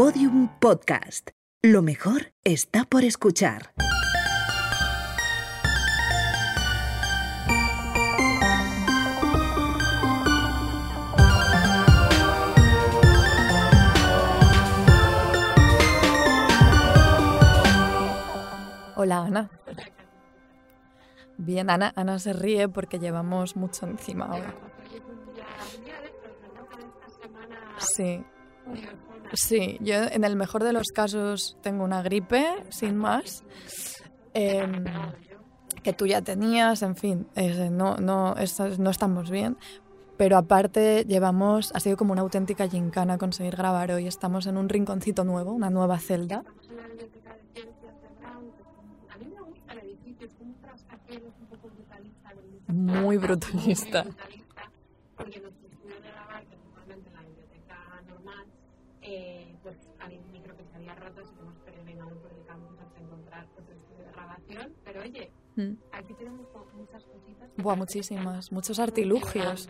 Podium Podcast. Lo mejor está por escuchar. Hola Ana. Bien, Ana, Ana se ríe porque llevamos mucho encima ahora. Sí. Sí, yo en el mejor de los casos tengo una gripe, sin más, em, que tú ya tenías, en fin, no, no, no estamos bien. Pero aparte llevamos, ha sido como una auténtica gincana conseguir grabar hoy. Estamos en un rinconcito nuevo, una nueva celda. Muy brutalista. Mm. aquí tenemos muchas cositas. Buah, muchísimas, muchos artilugios.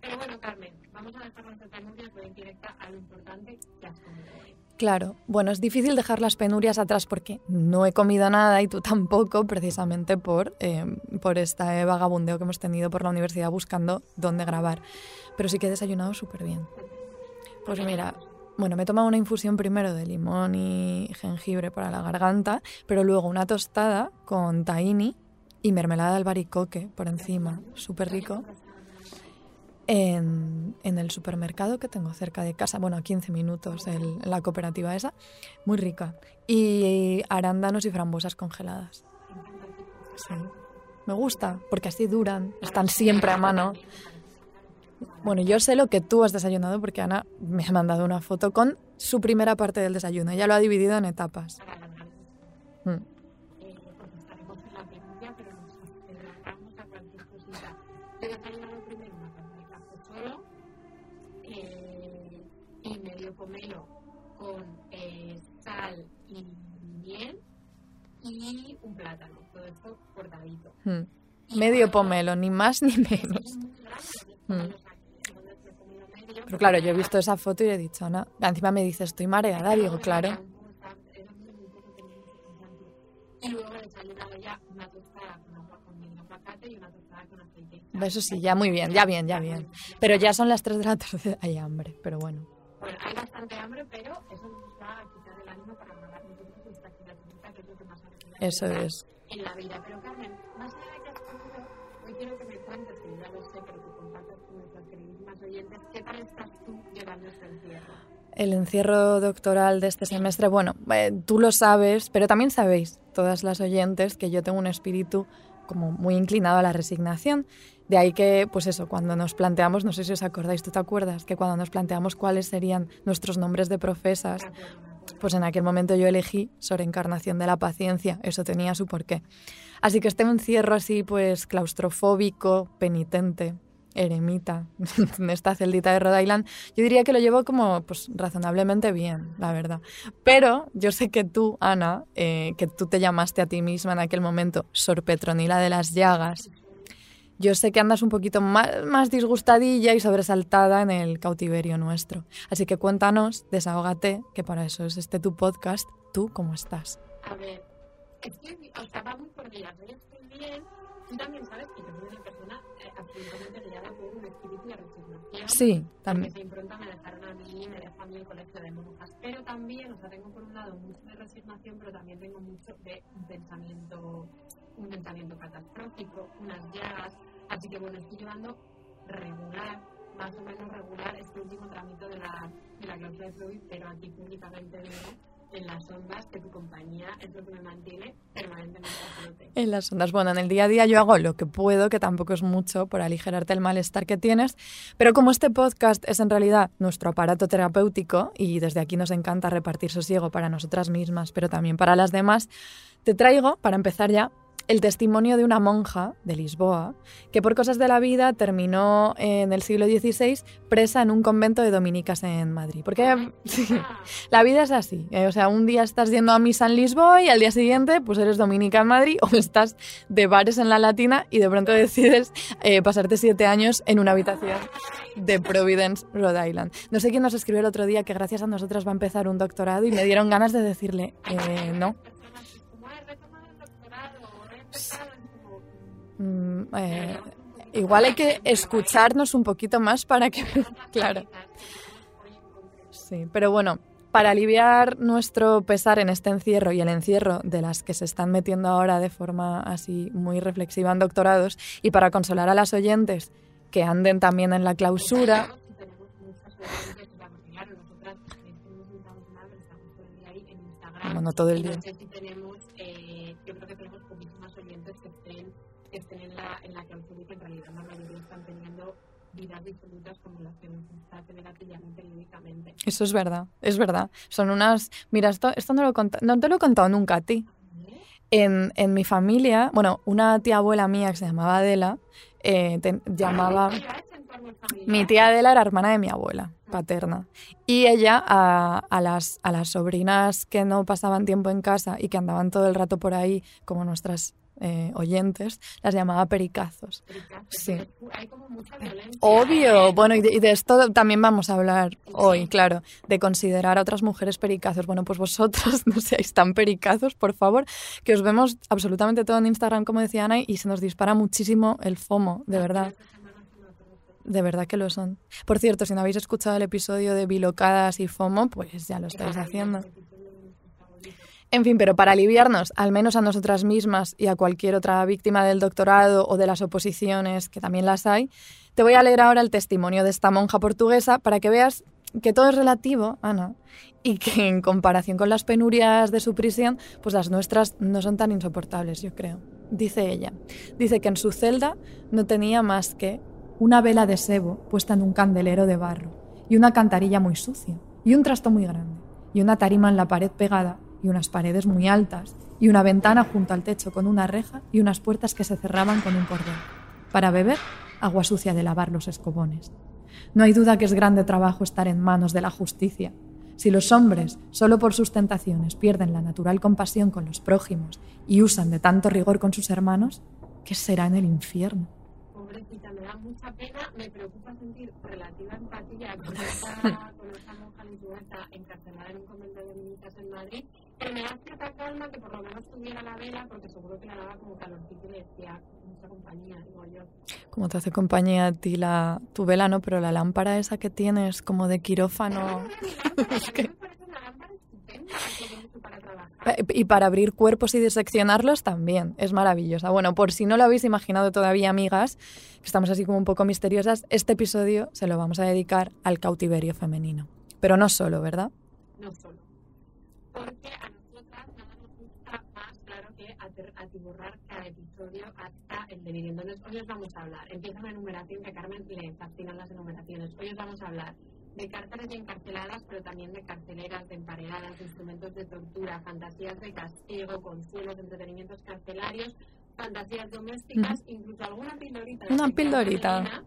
Pero bueno, Carmen, vamos a dejar nuestras penurias en directa a lo importante que has comido hoy. Claro, bueno, es difícil dejar las penurias atrás porque no he comido nada y tú tampoco, precisamente por, eh, por este vagabundeo que hemos tenido por la universidad buscando dónde grabar. Pero sí que he desayunado súper bien. Pues mira, bueno, me he tomado una infusión primero de limón y jengibre para la garganta, pero luego una tostada con tahini y mermelada de albaricoque por encima, súper rico. En, el supermercado que tengo cerca de casa, bueno, a 15 minutos, en la cooperativa esa, muy rica. Y arándanos y frambuesas congeladas. Me gusta, porque así duran, están siempre a mano. Bueno, yo sé lo que tú has desayunado porque Ana me ha mandado una foto con su primera parte del desayuno. Ella lo ha dividido en etapas. Mm. pomelo con eh, sal y miel y un plátano, todo esto cortadito. Mm. Medio pomelo, ni más ni menos. Pero claro, yo he visto esa foto y he dicho, no. Encima me dice, estoy mareada. Digo, claro. Eso sí, ya muy bien, ya bien, ya bien. Pero ya son las 3 de la tarde, hay hambre, pero bueno. Bueno, hay bastante hambre, pero eso nos va a quitar el ánimo para grabar un poquito esta actividad que es lo que más Eso es. En la vida. Pero Carmen, más allá de que has hoy quiero que me cuentes, ¿qué tal tú llevando este encierro? El encierro doctoral de este semestre, bueno, eh, tú lo sabes, pero también sabéis, todas las oyentes, que yo tengo un espíritu como muy inclinado a la resignación. De ahí que, pues eso, cuando nos planteamos, no sé si os acordáis, ¿tú te acuerdas? Que cuando nos planteamos cuáles serían nuestros nombres de profesas, pues en aquel momento yo elegí sobre encarnación de la paciencia, eso tenía su porqué. Así que este encierro así, pues claustrofóbico, penitente, eremita, en esta celdita de Rhode Island, yo diría que lo llevo como pues razonablemente bien, la verdad. Pero yo sé que tú, Ana, eh, que tú te llamaste a ti misma en aquel momento Sor Petronila de las Llagas, yo sé que andas un poquito más, disgustadilla y sobresaltada en el cautiverio nuestro. Así que cuéntanos, desahógate, que para eso es este tu podcast. ¿Tú cómo estás? A ver, estoy, o sea, vamos por. Yo estoy bien. Tú también sabes que yo soy una persona absolutamente guiada por un espíritu de resignación. Sí, también. Esa impronta me dejaron a mí, me dejó a mí el colegio de monjas. Pero también, o sea, tengo por un lado mucho de resignación, pero también tengo mucho de un pensamiento, un pensamiento catastrófico, unas llagas Así que bueno, estoy llevando regular, más o menos regular, este último trámite de la, de la de Freud, pero aquí públicamente digo en las ondas que tu compañía es lo que me mantiene permanentemente. En las ondas. Bueno, en el día a día yo hago lo que puedo, que tampoco es mucho, por aligerarte el malestar que tienes, pero como este podcast es en realidad nuestro aparato terapéutico y desde aquí nos encanta repartir sosiego para nosotras mismas, pero también para las demás, te traigo, para empezar ya, el testimonio de una monja de Lisboa que por cosas de la vida terminó en el siglo XVI presa en un convento de dominicas en Madrid. Porque sí, la vida es así. eh, O sea, un día estás yendo a misa en Lisboa y al día siguiente pues eres dominica en Madrid o estás de bares en la Latina y de pronto decides eh, pasarte siete años en una habitación de Providence, Rhode Island. No sé quién nos escribió el otro día que gracias a nosotras va a empezar un doctorado y me dieron ganas de decirle, eh, no. Como he retomado el doctorado, he empezado, es como, Mm, eh, igual hay que escucharnos un poquito más para que... claro. Sí, pero bueno, para aliviar nuestro pesar en este encierro y el encierro de las que se están metiendo ahora de forma así muy reflexiva en doctorados y para consolar a las oyentes que anden también en la clausura, Si tenemos muchas oyentes, la, en la clausura y que en realidad la mayoría están teniendo vidas disolutas como las que nos gusta tener a ti y a mí periódicamente. eso es verdad, es verdad. Son unas... Mira, esto, esto no, lo he cont- no te lo he contado nunca a ti. En, en mi familia, bueno, una tía abuela mía que se llamaba Adela, eh, te- llamaba... Mi tía Adela era hermana de mi abuela paterna. Y ella a, a las, a las sobrinas que no pasaban tiempo en casa y que andaban todo el rato por ahí, como nuestras eh, oyentes, las llamaba pericazos. Sí. Hay como mucha violencia. Obvio, bueno, y de, y de esto también vamos a hablar hoy, claro, de considerar a otras mujeres pericazos. Bueno, pues vosotros no seáis tan pericazos, por favor, que os vemos absolutamente todo en Instagram, como decía Ana, y se nos dispara muchísimo el FOMO, de verdad. De verdad que lo son. Por cierto, si no habéis escuchado el episodio de Bilocadas y FOMO, pues ya lo estáis haciendo. En fin, pero para aliviarnos, al menos a nosotras mismas y a cualquier otra víctima del doctorado o de las oposiciones, que también las hay, te voy a leer ahora el testimonio de esta monja portuguesa para que veas que todo es relativo, Ana, y que en comparación con las penurias de su prisión, pues las nuestras no son tan insoportables, yo creo. Dice ella, dice que en su celda no tenía más que una vela de sebo puesta en un candelero de barro, y una cantarilla muy sucia, y un trasto muy grande, y una tarima en la pared pegada, y unas paredes muy altas, y una ventana junto al techo con una reja y unas puertas que se cerraban con un cordón. Para beber, agua sucia de lavar los escobones. No hay duda que es grande trabajo estar en manos de la justicia. Si los hombres, solo por sus tentaciones, pierden la natural compasión con los prójimos y usan de tanto rigor con sus hermanos, ¿qué será en el infierno? Pobrecita, me da mucha pena, me preocupa sentir relativa empatía con esta, con esta monja encarcelada en un convento de en Madrid, pero me da cierta calma que por lo menos tuviera la vela, porque seguro que le daba como calorcito y le decía mucha compañía, digo yo. Como te hace compañía a ti la, tu vela, no, pero la lámpara esa que tienes como de quirófano Es que... me parece una lámpara estupenda, que tiene mucho para trabajar. Y para abrir cuerpos y diseccionarlos también, es maravillosa. Bueno, por si no lo habéis imaginado todavía, amigas, que estamos así como un poco misteriosas, este episodio se lo vamos a dedicar al cautiverio femenino. Pero no solo, ¿verdad? no solo. Porque a nosotras nada nos gusta más, claro, que atiborrar cada episodio hasta el delirium. Entonces, hoy os vamos a hablar. Empieza una enumeración que a Carmen le fascinan las enumeraciones. Hoy os vamos a hablar de cárceles y encarceladas, pero también de carceleras, de emparedadas, de instrumentos de tortura, fantasías de castigo, consuelos, entretenimientos carcelarios, fantasías domésticas, incluso alguna pildorita. de Una pildorita.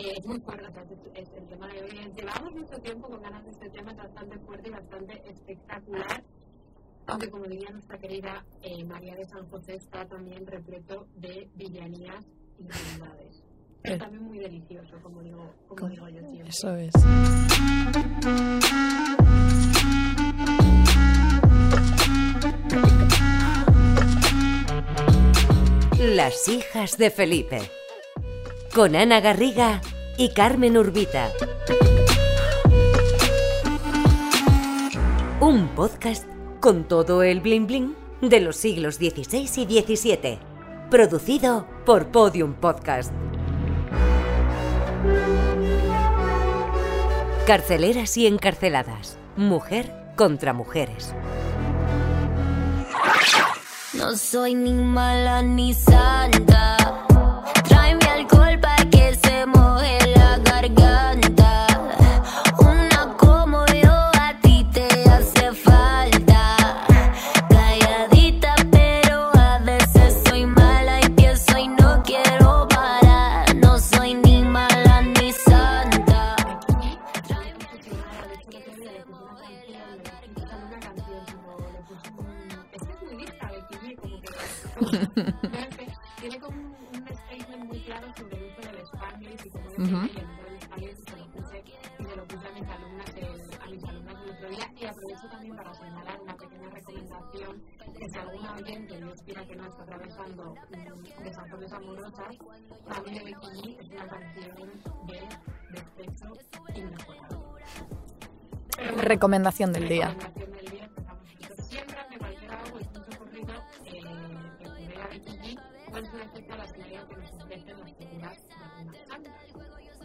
Eh, es muy fuerte, es, es el tema de hoy. es- Llevamos mucho tiempo con ganas de este tema, es bastante fuerte y bastante espectacular. Aunque, como diría nuestra querida eh, María de San José, está también repleto de villanías y maldades. Pero Eh. también muy delicioso, como digo, como digo yo siempre. Eso es. Las hijas de Felipe. Con Ana Garriga y Carmen Urbita. Un podcast con todo el bling bling de los siglos XVI y XVII. Producido por Podium Podcast. Carceleras y encarceladas. Mujer contra mujeres. No soy ni mala ni santa. Y cómo Ujú. define el uso del Spanglish y se lo puse, y se lo puse a mis alumnas el, a mis alumnas el otro día. Y aprovecho también para señalar una pequeña recomendación que si alguna oyente, Dios quiera que no está atravesando desacuerdos amorosas, Familia de Becky G es una canción de despecho inmejorable. Pero bueno, Recomendación del día. recomendación del día, empezamos nosotros. Siempre cualquier algo es ocurrido eh, que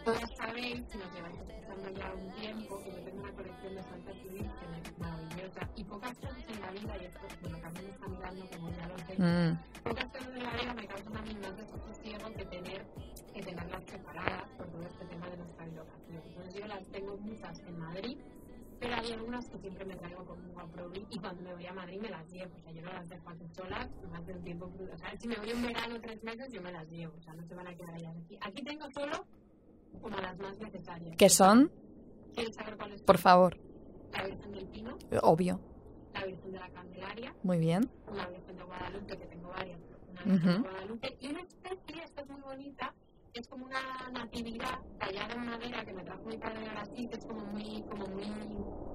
Todas sabéis, nos lleváis escuchando ya un tiempo, que yo tengo una colección de santas y vírgenes maravillosa y pocas cosas en la vida, y esto bueno, también me está mirando como ya lo sé, Mm, pocas cosas en la vida me causan a mí más desasosiego que tener que tenerlas separadas por todo este tema de nuestra bilocación. Entonces yo las tengo muchas en Madrid, pero hay algunas que siempre me traigo como a Provi y cuando me voy a Madrid me las llevo. O sea, yo no las dejo aquí solas más de un tiempo. O sea, si me voy un verano tres meses, yo me las llevo. O sea, no se van a quedar ellas aquí. Aquí tengo solo como las más necesarias. ¿Qué son? ¿Quieres saber cuáles son? Por favor. La Virgen del Pino, Obvio. la Virgen de la Candelaria, Muy bien. una Virgen de Guadalupe, que tengo varias, una Virgen de Ujú. Guadalupe, y una especie, esta es muy bonita, que es como una natividad tallada en madera que me trajo mi padre de Brasil, que es como muy, como muy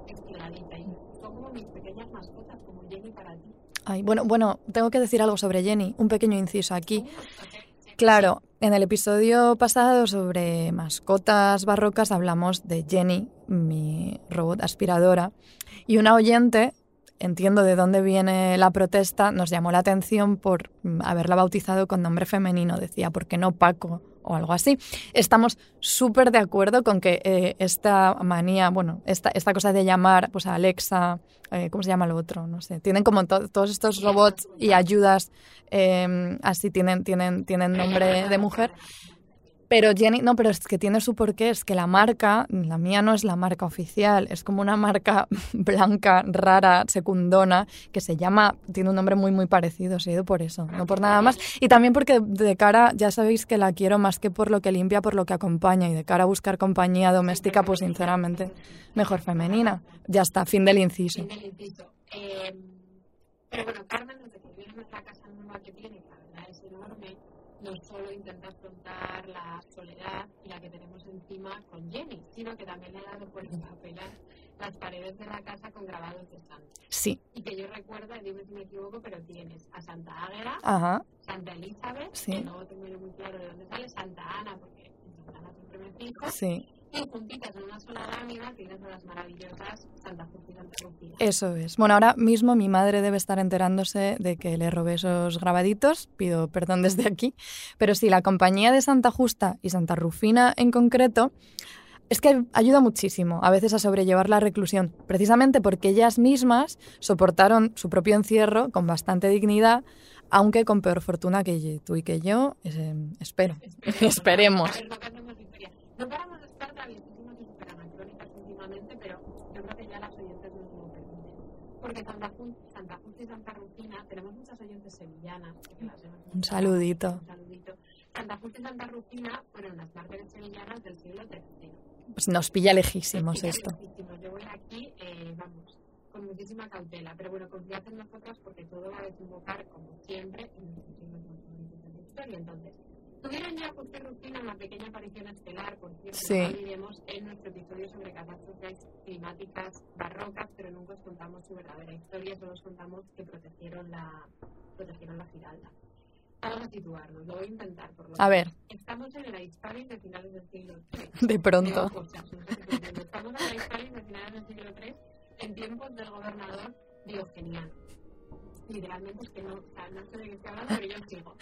estiradita. Y son como mis pequeñas mascotas, como Jenny para ti. Ay, bueno, bueno, tengo que decir algo sobre Jenny. Un pequeño inciso aquí. Claro, en el episodio pasado sobre mascotas barrocas hablamos de Jenny, mi robot aspiradora, y una oyente, entiendo de dónde viene la protesta, nos llamó la atención por haberla bautizado con nombre femenino. Decía, ¿por qué no Paco? O algo así. Estamos súper de acuerdo con que eh, esta manía, bueno, esta, esta cosa de llamar pues a Alexa, eh, ¿cómo se llama lo otro? No sé. Tienen como to- todos estos robots y ayudas eh, así tienen, tienen, tienen nombre de mujer. Pero Jenny, no, pero es que tiene su porqué, es que la marca, la mía no es la marca oficial, es como una marca blanca, rara, secundona, que se llama, tiene un nombre muy, muy parecido, se ha ido por eso, no por nada más. Y también porque de cara, ya sabéis que la quiero más que por lo que limpia, por lo que acompaña, y de cara a buscar compañía doméstica, pues sinceramente, mejor femenina. Ya está, fin del inciso. Fin del inciso. Eh, pero bueno, Carmen, desde que en nuestra casa nueva que tiene, la verdad es enorme, no solo intenta afrontar la soledad y la que tenemos encima con Jenny, sino que también le ha dado por empapelar las paredes de la casa con grabados de santos. Sí, Y que yo recuerdo, dime si me equivoco, pero tienes a Santa Águeda, ajá, Santa Elizabeth, Sí. que no tengo muy claro de dónde sale, Santa Ana, porque en Santa Ana siempre me fijo, sí, y juntitas en una sola lámina tienes las maravillosas Santa Justa y Santa Rufina. eso es. Bueno, ahora mismo mi madre debe estar enterándose de que le robé esos grabaditos, pido perdón desde aquí, pero sí, la compañía de Santa Justa y Santa Rufina en concreto es que ayuda muchísimo a veces a sobrellevar la reclusión, precisamente porque ellas mismas soportaron su propio encierro con bastante dignidad, aunque con peor fortuna que tú y que yo, eh, espero. Esperemos. A ver, no cambiemos de historia. No paramos de estar traviesísimas y superanacrónicas últimamente, pero yo creo que ya las oyentes nos lo permiten. Porque Santa, Jun- Santa Justa y Santa Rufina, tenemos muchas oyentes sevillanas. que las hemos Un saludito. Un saludito. Santa Justa y Santa Rufina fueron las mártires sevillanas del siglo III. Pues nos pilla lejísimos Así que esto. lejísimos. Yo voy aquí, eh, vamos, con muchísima cautela, pero bueno, confiad en nosotras porque todo va a desembocar, como siempre, en los siglos más bonitos de la historia. Entonces, tuvieron ya Justa y Rufina una pequeña aparición estelar, por cierto, Sí. no olvidemos, en nuestro episodio sobre catástrofes climáticas barrocas, pero nunca os contamos su verdadera historia, solo os contamos que protegieron la, protegieron la Giralda. Vamos a situarnos, lo voy a intentar por lo A ver, Estamos en el Hispalis de finales del siglo III. de pronto. Estamos en la Hispalis de finales del siglo III en tiempos del gobernador Diogeniano. Literalmente es que no, o sea, no sé de qué estoy hablando, pero yo sigo.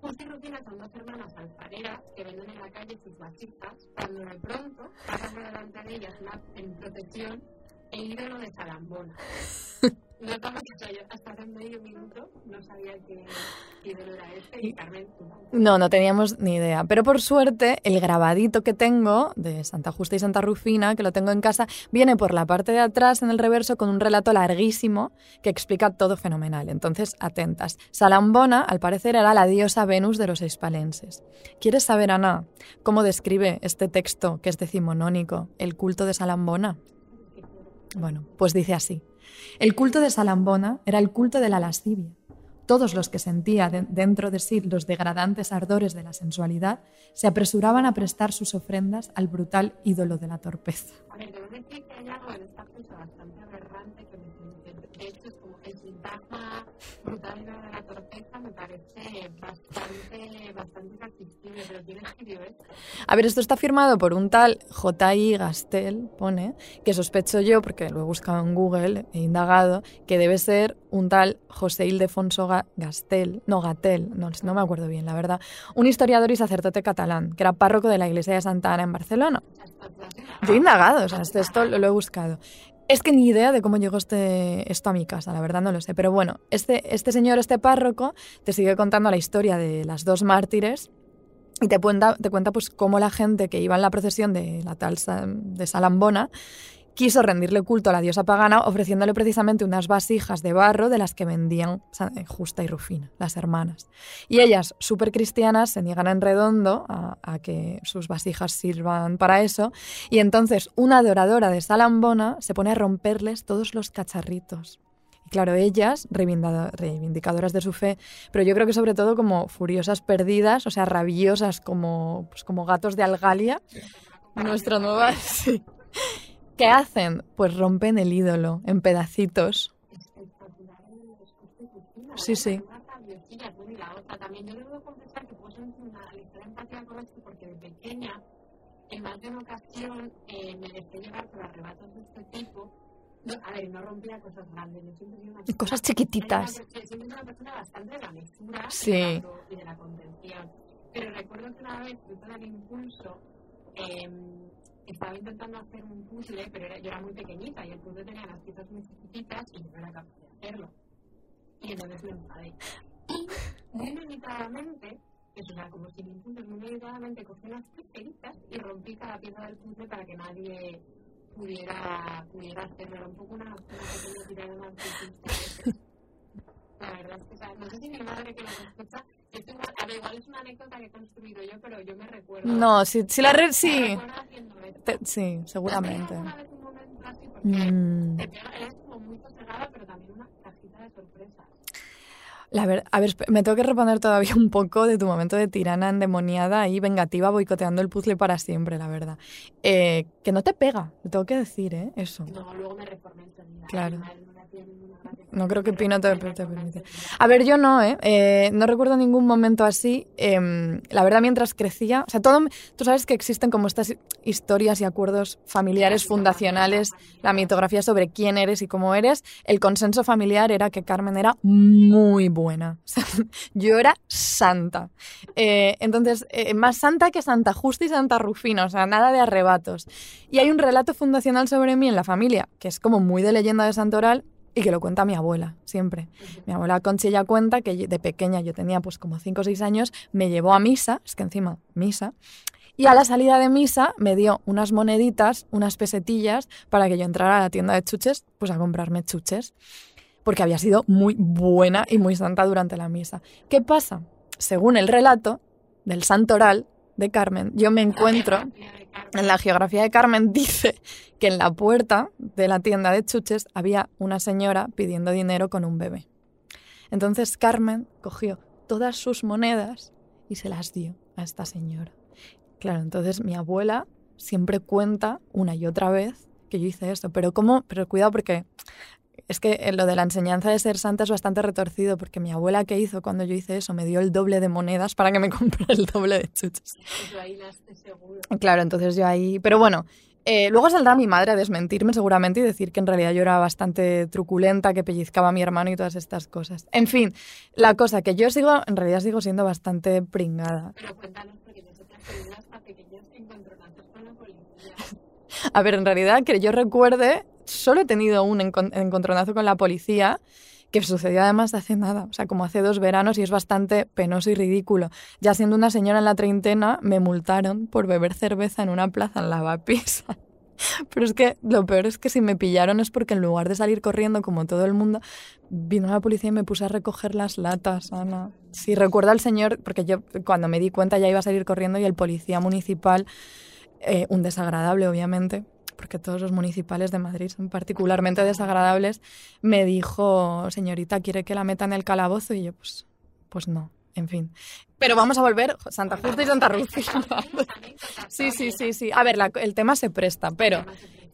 Justa y Rufina son dos hermanas alfareras que venden en la calle sus vasijas cuando de pronto pasa por delante de ellas en procesión el ídolo de Salambona. No estamos yo hasta hace medio minuto no sabía que era este y Carmen. No, no teníamos ni idea. Pero por suerte, el grabadito que tengo de Santa Justa y Santa Rufina, que lo tengo en casa, viene por la parte de atrás en el reverso con un relato larguísimo que explica todo fenomenal. Entonces, atentas. Salambona, al parecer, era la diosa Venus de los hispalenses. ¿Quieres saber, Ana, cómo describe este texto, que es decimonónico, el culto de Salambona? Bueno, pues dice así. El culto de Salambona era el culto de la lascivia, todos los que sentía de- dentro de sí los degradantes ardores de la sensualidad se apresuraban a prestar sus ofrendas al brutal ídolo de la torpeza. A ver, debo decir que hay algo en esta pieza bastante aberrante que de hecho es como el sintagma brutal de la torpeza A ver, esto está firmado por un tal J.I. Gastel, pone, que sospecho yo, porque lo he buscado en Google, he indagado, que debe ser un tal José Ildefonso Ga- Gastel, no, Gatel, no, no me acuerdo bien, la verdad, un historiador y sacerdote catalán, que era párroco de la iglesia de Santa Ana en Barcelona. Yo he indagado, o sea, esto, lo he buscado. Es que ni idea de cómo llegó este, esto a mi casa, la verdad no lo sé. Pero bueno, este, este señor, este párroco, te sigue contando la historia de las dos mártires y te cuenta, te cuenta pues cómo la gente que iba en la procesión de la tal de Salambona quiso rendirle culto a la diosa pagana ofreciéndole precisamente unas vasijas de barro de las que vendían eh, Justa y Rufina, las hermanas. Y ellas, súper cristianas, se niegan en redondo a, a que sus vasijas sirvan para eso. Y entonces una adoradora de Salambona se pone a romperles todos los cacharritos. Y claro, ellas, reivindicadoras de su fe, pero yo creo que sobre todo como furiosas perdidas, o sea, rabiosas como, pues como gatos de Algalia. Nuestra nueva... Sí. ¿Qué hacen? Pues rompen el ídolo en pedacitos. Sí, sí. En más de una ocasión, me dejé llevar arrebatos de este tipo. A ver, no rompía cosas grandes, Cosas chiquititas. Bastante de la Sí. y, de la, contención. Pero recuerdo que una vez, fruto del impulso, estaba intentando hacer un puzzle, pero era- yo era muy pequeñita y el puzzle tenía las piezas muy chiquititas y no era capaz de hacerlo. Y entonces me enfadé. Muy meditadamente, eso era como sin impulso, muy meditadamente cogí unas tijeritas y rompí cada pieza del puzzle para que nadie pudiera, pudiera hacerlo. Era un poco una, una pequeña tirada narcisista. La verdad es que, o sea, no sé si mi madre que lo escucha, igual, a ver, igual es una anécdota que he construido yo, pero yo me recuerdo. No, si, si la red sí. Te- sí, seguramente. ¿Has tenido alguna vez un momento así? Porque Mm. te pega- eres como muy sosegada, pero también una cajita de sorpresas. La ver- a ver, me tengo que reponer todavía un poco de tu momento de tirana endemoniada y vengativa boicoteando el puzzle para siempre, la verdad. Eh, que no te pega, lo tengo que decir, ¿eh? Eso. No, luego me reformé enseguida. Claro. No creo que Pino te- te permite. A ver, yo no, ¿eh? Eh, no recuerdo ningún momento así. Em, la verdad, mientras crecía, o sea, todo, tú sabes que existen como estas historias y acuerdos familiares fundacionales, la mitografía sobre quién eres y cómo eres. El consenso familiar era que Carmen era muy buena. O sea, yo era santa. Eh, entonces, eh, más santa que Santa Justa y Santa Rufina, o sea, nada de arrebatos. Y hay un relato fundacional sobre mí en la familia, que es como muy de leyenda de santoral, y que lo cuenta mi abuela, siempre. Mi abuela Conchilla cuenta que de pequeña, yo tenía pues como 5 o 6 años, me llevó a misa, es que encima, misa, y a la salida de misa me dio unas moneditas, unas pesetillas, para que yo entrara a la tienda de chuches, pues a comprarme chuches, porque había sido muy buena y muy santa durante la misa. ¿Qué pasa? Según el relato del santoral de Carmen, yo me encuentro... En la geografía de Carmen dice que en la puerta de la tienda de chuches había una señora pidiendo dinero con un bebé. Entonces Carmen cogió todas sus monedas y se las dio a esta señora. Claro, entonces mi abuela siempre cuenta una y otra vez que yo hice esto, pero cómo, pero cuidado porque es que eh, lo de la enseñanza de ser santa es bastante retorcido porque mi abuela que hizo cuando yo hice eso me dio el doble de monedas para que me comprara el doble de chuches. Pues yo ahí las seguro. Claro, entonces yo ahí. Pero bueno, eh, luego saldrá mi madre a desmentirme seguramente y decir que en realidad yo era bastante truculenta, que pellizcaba a mi hermano y todas estas cosas. En fin, la cosa que yo sigo, en realidad sigo siendo bastante pringada. Pero cuéntanos, porque nosotras hasta pequeños encontronazos con la policía. A ver, en realidad, que yo recuerde, solo he tenido un encon- encontronazo con la policía que sucedió además hace nada, o sea, como hace dos veranos y es bastante penoso y ridículo. Ya siendo una señora en la treintena, me multaron por beber cerveza en una plaza en Lavapiés. Pero es que lo peor es que si me pillaron es porque en lugar de salir corriendo como todo el mundo, vino la policía y me puse a recoger las latas, Ana. Sí, recuerdo al señor, porque yo cuando me di cuenta ya iba a salir corriendo y el policía municipal, eh, un desagradable obviamente, porque todos los municipales de Madrid son particularmente desagradables, me dijo, señorita, ¿quiere que la meta en el calabozo? Y yo, pues, pues no, en fin. Pero vamos a volver, Santa Justa y Santa Lucía. sí, sí, sí, sí. A ver, el tema se presta, pero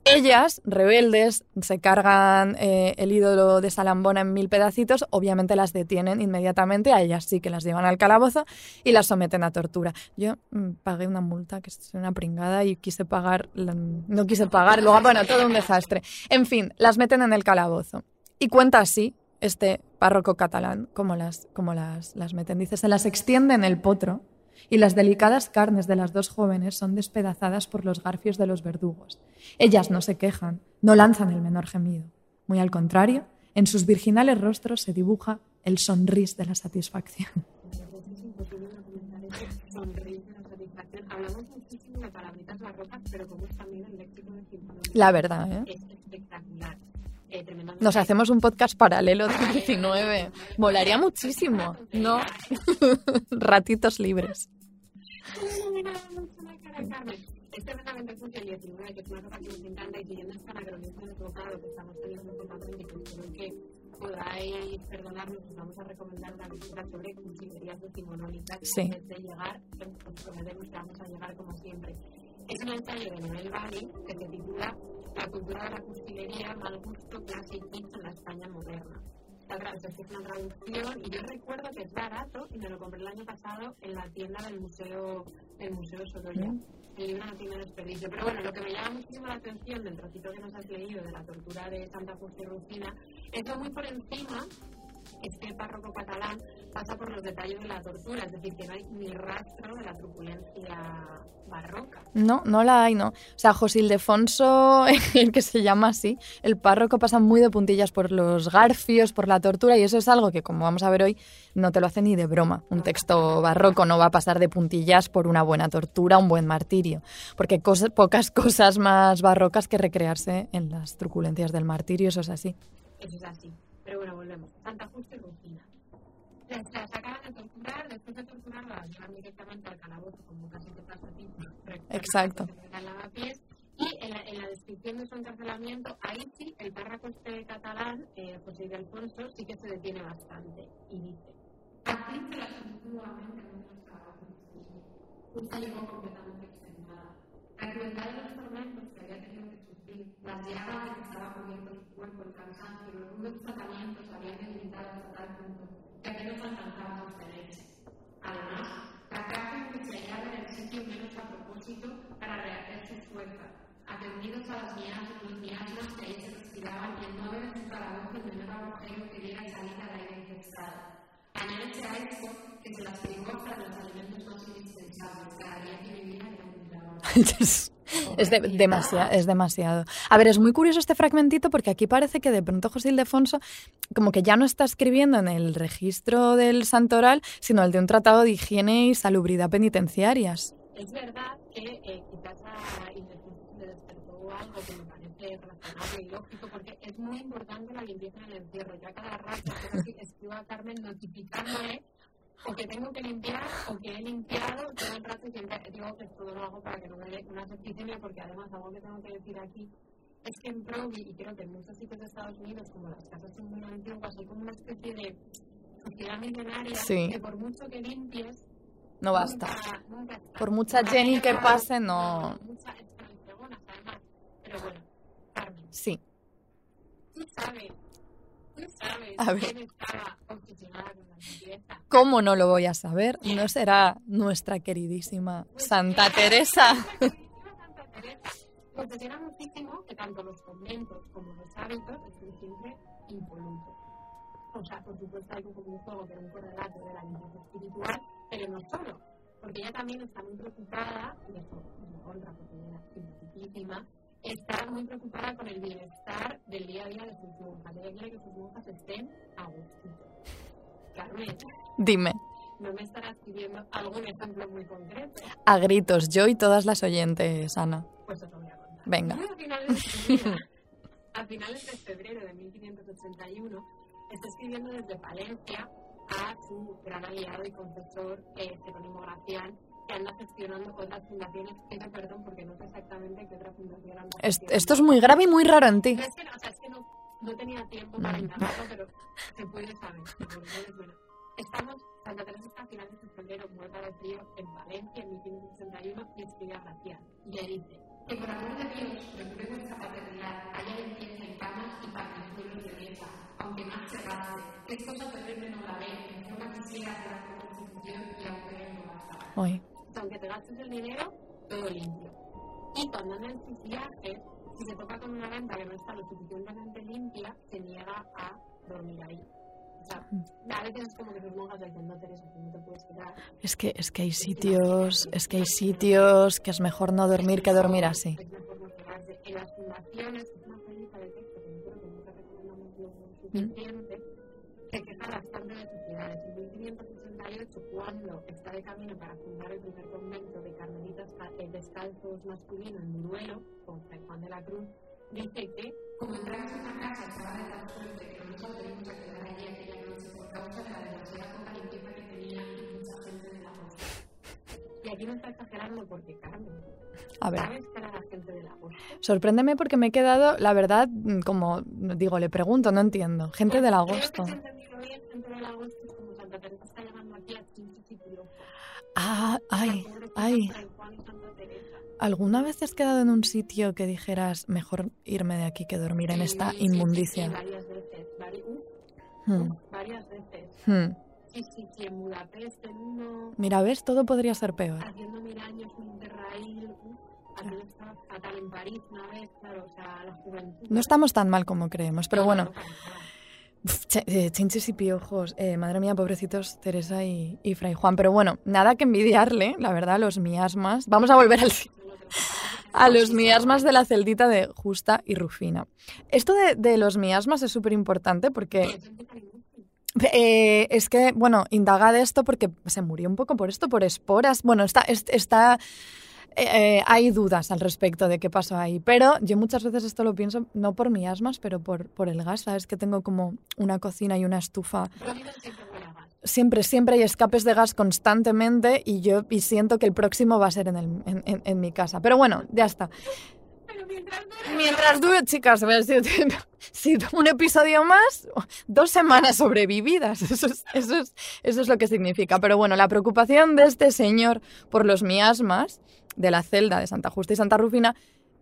ellas, rebeldes, se cargan eh, el ídolo de Salambona en mil pedacitos, obviamente las detienen inmediatamente, a ellas sí que las llevan al calabozo y las someten a tortura. Yo mm, pagué una multa, que es una pringada, y quise pagar, la- no quise pagar, luego, bueno, todo un desastre. En fin, las meten en el calabozo. Y cuenta así este párroco catalán, como las, como las, las meten. Dice, se las extiende en el potro y las delicadas carnes de las dos jóvenes son despedazadas por los garfios de los verdugos. Ellas no se quejan, no lanzan el menor gemido. Muy al contrario, en sus virginales rostros se dibuja el sonris de la satisfacción. La verdad, ¿eh? Nos hacemos un podcast paralelo de 19. Molaría muchísimo, ¿no? Ratitos libres. Perdonarnos, os vamos a recomendar una lectura sobre cursilerías decimonónicas Sí. antes de llegar, que os prometemos que vamos a llegar como siempre. Es un ensayo de Noel Bali que se titula La cultura de la cursilería, mal gusto, y kitsch en la España moderna. Es una traducción y yo recuerdo que es barato y me lo compré el año pasado en la tienda del museo del museo Sorolla. El libro no tiene desperdicio. Pero bueno, lo que me llama muchísimo la atención del trocito que nos has leído de la tortura de Santa Justa y Rufina es que muy por encima este párroco catalán pasa por los detalles de la tortura, es decir, que no hay ni rastro de la truculencia barroca. No, no la hay, no. O sea, José Ildefonso, el que se llama así, el párroco pasa muy de puntillas por los garfios, por la tortura, y eso es algo que, como vamos a ver hoy, no te lo hace ni de broma. Un texto barroco no va a pasar de puntillas por una buena tortura, un buen martirio, porque cosas- pocas cosas más barrocas que recrearse en las truculencias del martirio, eso es así. Eso es así. Pero bueno, volvemos. Santa Justa y Rufina. Las, las acaban de torturar, después de torturarlas las llevan directamente al calabozo, como casi te pasa a ti. Exacto. Lavapiés. Y en la, en la descripción de su encarcelamiento, ahí sí, el párroco este catalán, eh, José de Alfonso, sí que se detiene bastante. Y dice, Así se las contuvo nuevamente en un escalafón. Justa llegó completamente extenuada. La crueldad de los tormentos que había tenido que sufrir, las llagas que estaba cubierto su cuerpo, el cansancio, los rudos tratamientos habían debilitado hasta tal punto que apenas alcanzaba sostenerse. Además, cárcel que se hallaba en el sitio menos a propósito para rehacer sus fuerzas, atendidos a las miasmas, que ahí se respiraban y en nueve de su calabozo el menor agujero que diera salida al aire infestado. Añádese a esto que se las hasta de los alimentos más indispensables, cada día que vivía era un trabajo. Es es de- demasiado, es demasiado. A ver, es muy curioso este fragmentito porque aquí parece que de pronto José Ildefonso como que ya no está escribiendo en el registro del santoral, sino el de un tratado de higiene y salubridad penitenciarias. Es verdad que eh, quizás a Ildefonso se le despertó algo que me parece razonable y lógico, porque es muy importante la limpieza en el encierro. Yo a cada rato que escribo a Carmen notificándole o que tengo que limpiar o que he limpiado todo el rato y siempre digo que todo lo hago para que no me dé una septicemia, porque además algo que tengo que decir aquí es que en Provi, y creo que en muchos sitios de Estados Unidos, como las casas son muy antiguas, hay como una especie de sociedad milenaria Sí. que por mucho que limpies, No basta. Nunca, nunca. Por mucha Jenny que pase, no. Pero bueno, Carmen, Sí. tú sabes, tú sabes A ver. quién estaba obsesionada con la limpieza. ¿Cómo no lo voy a saber? ¿No será nuestra queridísima Santa Teresa? Santa Teresa. Obsesiona muchísimo que tanto los conventos como los hábitos estén siempre impolutos. O sea, por supuesto, como un juego que era un correlato de la limpieza espiritual, pero no solo. Porque ella también está muy preocupada, y esto es era simpaticísima, está muy preocupada con el bienestar del día a día de sus monjas. Ella quiere que sus monjas estén a gusto. Carmen, Dime, no me estarás pidiendo algún ejemplo muy concreto. a gritos, yo y todas las oyentes, Ana. Pues os lo voy a contar. Venga. A finales, mira, a finales de febrero de 1581 está escribiendo desde Palencia a su gran aliado y confesor eh, Jerónimo Gracián que anda gestionando otras fundaciones. Pido perdón porque no sé exactamente qué otra fundación anda esto es muy grave y muy raro en ti. Es que o sea, es que no, no tenía tiempo para indagarlo, pero se puede saber. Entonces, bueno, estamos, Santa Teresa está a finales de febrero muerta de frío en Valencia en 1561 y escribe a Gracián. Y le dice que por amor de Dios procure vuestra paternidad, haya limpieza en camas y particulos de mesa, aunque más se raste, que es cosa terrible no la ve, en forma quisiera hacer la constitución y aunque gastes el dinero, todo limpio. Y cuando anda en sus viajes, si se toca con una venta que no está lo suficientemente limpia, se niega a dormir ahí. O sea, a veces es como que sus monjas le dicen, no, Teresa, que no te puedes quedar. Es que, es que hay sitios, es que hay sitios que es mejor no dormir que dormir así. Es mejor no quedarse. En las fundaciones, es una película de texto que yo creo que nunca recomendamos lo suficiente, se queja bastante de sus ciudades. En 1568, cuando está de camino para fundar el primer convento de carmelitas ca- eh, descalzos masculino en Duero, con San Juan de la Cruz, dice que, como entramos en una casa estaba de tal suerte que no nos atrevimos a quedar allí aquella noche por causa de la demasiada limpieza que tenía y mucha gente de la costa. Y aquí no está exagerando porque, Carmen, A ver. ¿sabes que era la gente de la costa? Sorpréndeme porque me he quedado, la verdad, mm, como digo, le pregunto, no entiendo. Gente del agosto. Creo que se ha entendido bien, gente del agosto es como Santa Teresa Ah, ay, ay. ¿Alguna vez has quedado en un sitio que dijeras, mejor irme de aquí que dormir en esta inmundicia? varias veces, Hmm, varias veces. hmm. Mira, ves, todo podría ser peor. haciendo mil años un interraíl, uf, aquello estaba fatal en París una vez, claro, o sea, la juventud. No estamos tan mal como creemos, pero No, bueno, chinches y piojos. Eh, madre mía, pobrecitos Teresa y, y Fray Juan. Pero bueno, nada que envidiarle, la verdad, a los miasmas. Vamos a volver al, a los miasmas de la celdita de Justa y Rufina. Esto de, los miasmas es súper importante porque eh, es que, bueno, indaga de esto porque se murió un poco por esto, por esporas. Bueno, está, es- está, eh, eh, hay dudas al respecto de qué pasó ahí. Pero yo muchas veces esto lo pienso, no por miasmas, pero por, por el gas. Sabes que tengo como una cocina y una estufa siempre siempre, hay escapes de gas constantemente y yo y siento que el próximo va a ser en, el- en- mi casa. Pero bueno, ya está. Mientras dure chicas, si, si un episodio más, dos semanas sobrevividas. Eso es, eso, es, eso es lo que significa. Pero bueno, la preocupación de este señor por los miasmas de la celda de Santa Justa y Santa Rufina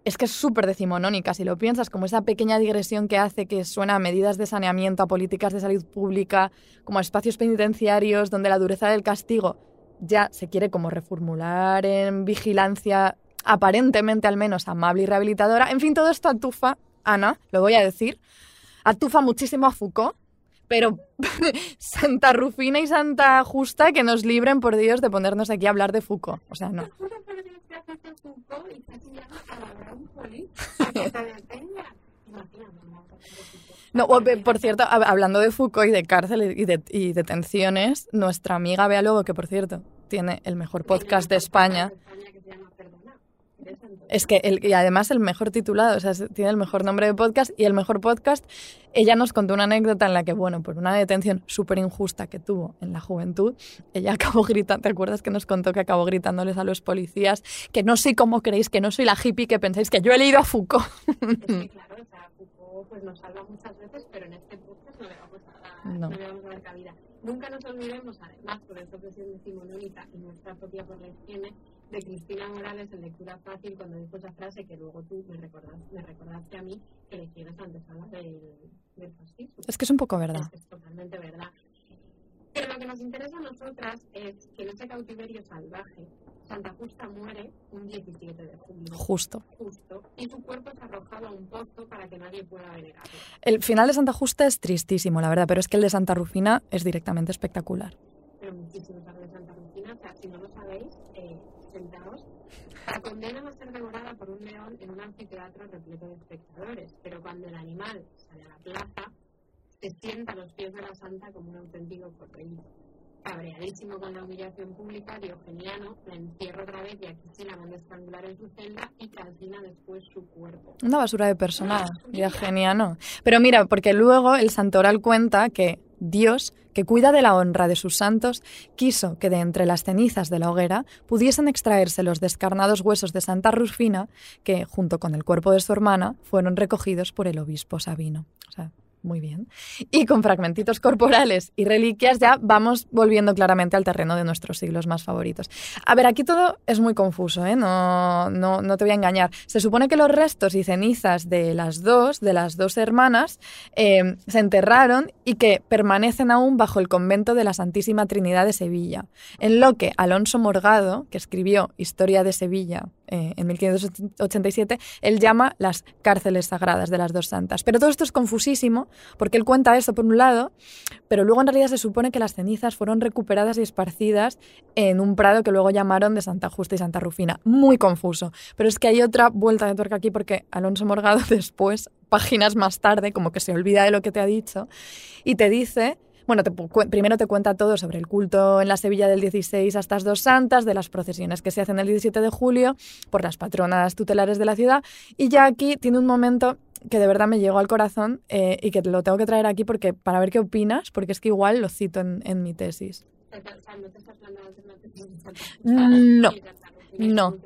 es que es súper decimonónica, si lo piensas, como esa pequeña digresión que hace que suena a medidas de saneamiento, a políticas de salud pública, como a espacios penitenciarios donde la dureza del castigo ya se quiere como reformular en vigilancia aparentemente al menos amable y rehabilitadora. En fin, todo esto atufa, Ana, lo voy a decir, atufa muchísimo a Foucault, pero Santa Rufina y Santa Justa que nos libren, por Dios, de ponernos aquí a hablar de Foucault. O sea, no. Que detenga. No, por cierto, hab- hablando de Foucault y de cárcel y, de, y detenciones, nuestra amiga Bea Lobo, que por cierto tiene el mejor podcast de España, De España que se llama Perdona. ¿Ves entonces? Es que el, y además el mejor titulado, o sea, tiene el mejor nombre de podcast y el mejor podcast. Ella nos contó una anécdota en la que, bueno, por una detención súper injusta que tuvo en la juventud, ella acabó gritando, ¿te acuerdas que nos contó que acabó gritándoles a los policías que no soy como creéis, que no soy la hippie que pensáis que yo he leído a Foucault? Es que claro, o sea, Foucault pues, nos salva muchas veces, pero en este podcast no le vamos a No. no. le vamos a dar cabida. Nunca nos olvidemos, además, por esta presión decimonónica y nuestra propia por la higiene, de Cristina Morales en Lectura Fácil cuando dijo esa frase que luego tú me recordaste, me recordaste a mí que la higiene es antesala del, del fascismo. Es que es un poco verdad. Es, es totalmente verdad. Pero lo que nos interesa a nosotras es que en ese cautiverio salvaje, Santa Justa muere un 17 de julio, Justo. justo, y su cuerpo es arrojado a un pozo para que nadie pueda venerarlo. El final de Santa Justa es tristísimo, la verdad, pero es que el de Santa Rufina es directamente espectacular. Pero muchísimos hablan de Santa Rufina, o sea, si no lo sabéis, eh, sentaos. La condenan a ser devorada por un león en un anfiteatro repleto de espectadores, pero cuando el animal sale a la plaza, se sienta a los pies de la santa como un auténtico cordeiro. Cabreadísimo con la humillación pública, Diogeniano la encierra otra vez y aquí sí la manda en su celda y calcina después su cuerpo. Una basura de persona, ya genial, ¿no? Pero mira, porque luego el santoral cuenta que Dios que cuida de la honra de sus santos, quiso que de entre las cenizas de la hoguera pudiesen extraerse los descarnados huesos de Santa Rufina, que, junto con el cuerpo de su hermana, fueron recogidos por el obispo Sabino. Muy bien. Y con fragmentitos corporales y reliquias ya vamos volviendo claramente al terreno de nuestros siglos más favoritos. A ver, aquí todo es muy confuso, ¿eh? no, no, no te voy a engañar. Se supone que los restos y cenizas de las dos, de las dos hermanas, eh, se enterraron y que permanecen aún bajo el convento de la Santísima Trinidad de Sevilla, en lo que Alonso Morgado, que escribió Historia de Sevilla eh, en 1587, él llama las cárceles sagradas de las dos santas. Pero todo esto es confusísimo porque él cuenta eso por un lado, pero luego en realidad se supone que las cenizas fueron recuperadas y esparcidas en un prado que luego llamaron de Santa Justa y Santa Rufina. Muy confuso. Pero es que hay otra vuelta de tuerca aquí porque Alonso Morgado después, páginas más tarde, como que se olvida de lo que te ha dicho y te dice bueno, primero te cuenta todo sobre el culto en la Sevilla del 16 a estas dos santas, de las procesiones que se hacen el 17 de julio por las patronas tutelares de la ciudad. Y ya aquí tiene un momento que de verdad me llegó al corazón eh, y que te lo tengo que traer aquí porque para ver qué opinas, porque es que igual lo cito en, mi tesis. No, no.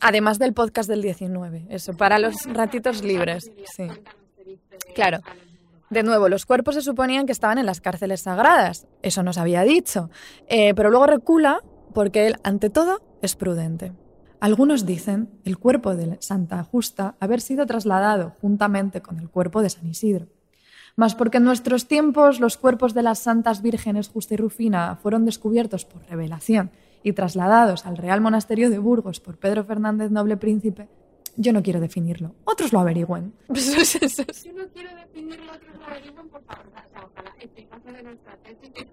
Además del podcast del 19, eso, para los ratitos libres, sí. Claro. De nuevo, los cuerpos se suponían que estaban en las cárceles sagradas, eso nos había dicho, eh, pero luego recula porque él, ante todo, es prudente. Algunos dicen el cuerpo de Santa Justa haber sido trasladado juntamente con el cuerpo de San Isidro. Mas porque en nuestros tiempos los cuerpos de las santas vírgenes Justa y Rufina fueron descubiertos por revelación y trasladados al Real Monasterio de Burgos por Pedro Fernández Noble Príncipe, yo no quiero definirlo. Otros lo averigüen. Yo no quiero definirlo, otros lo averigüen, por favor. ojalá de nuestra tesis.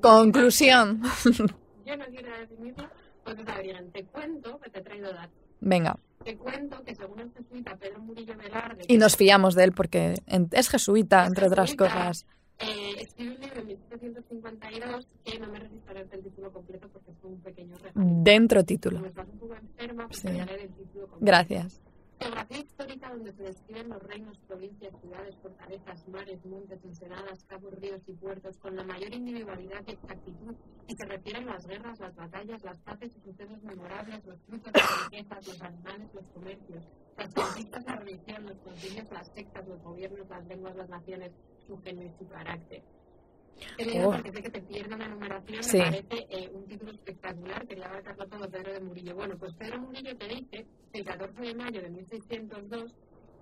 Conclusión. Yo no quiero definirlo, otros lo averigüen. Te cuento que te he traído datos. Venga. Te cuento que según el jesuita Pedro Murillo Velarde... Y nos fiamos de él porque es jesuita, entre otras cosas. Eh, escribe un libro en 1752 que no me leerte el título completo porque fue un pequeño resumen. Dentro título. Me estás un poco enferma, pues sí. voy a leer el título completo. Gracias. Geografía histórica donde se describen los reinos, provincias, ciudades, fortalezas, mares, montes, ensenadas, cabos, ríos y puertos con la mayor individualidad y exactitud y se refieren las guerras, las batallas, las paces y sucesos memorables, los frutos, las riquezas, los animales, los comercios, las conquistas, la religión, los concilios, las sectas, los gobiernos, las lenguas, las naciones, su género y su carácter. He oh. porque sé que te pierdo la numeración, me parece eh, un título espectacular, quería abarcarlo todo Pedro de Murillo. Bueno, pues Pedro Murillo te dice que el 14 de mayo de 1602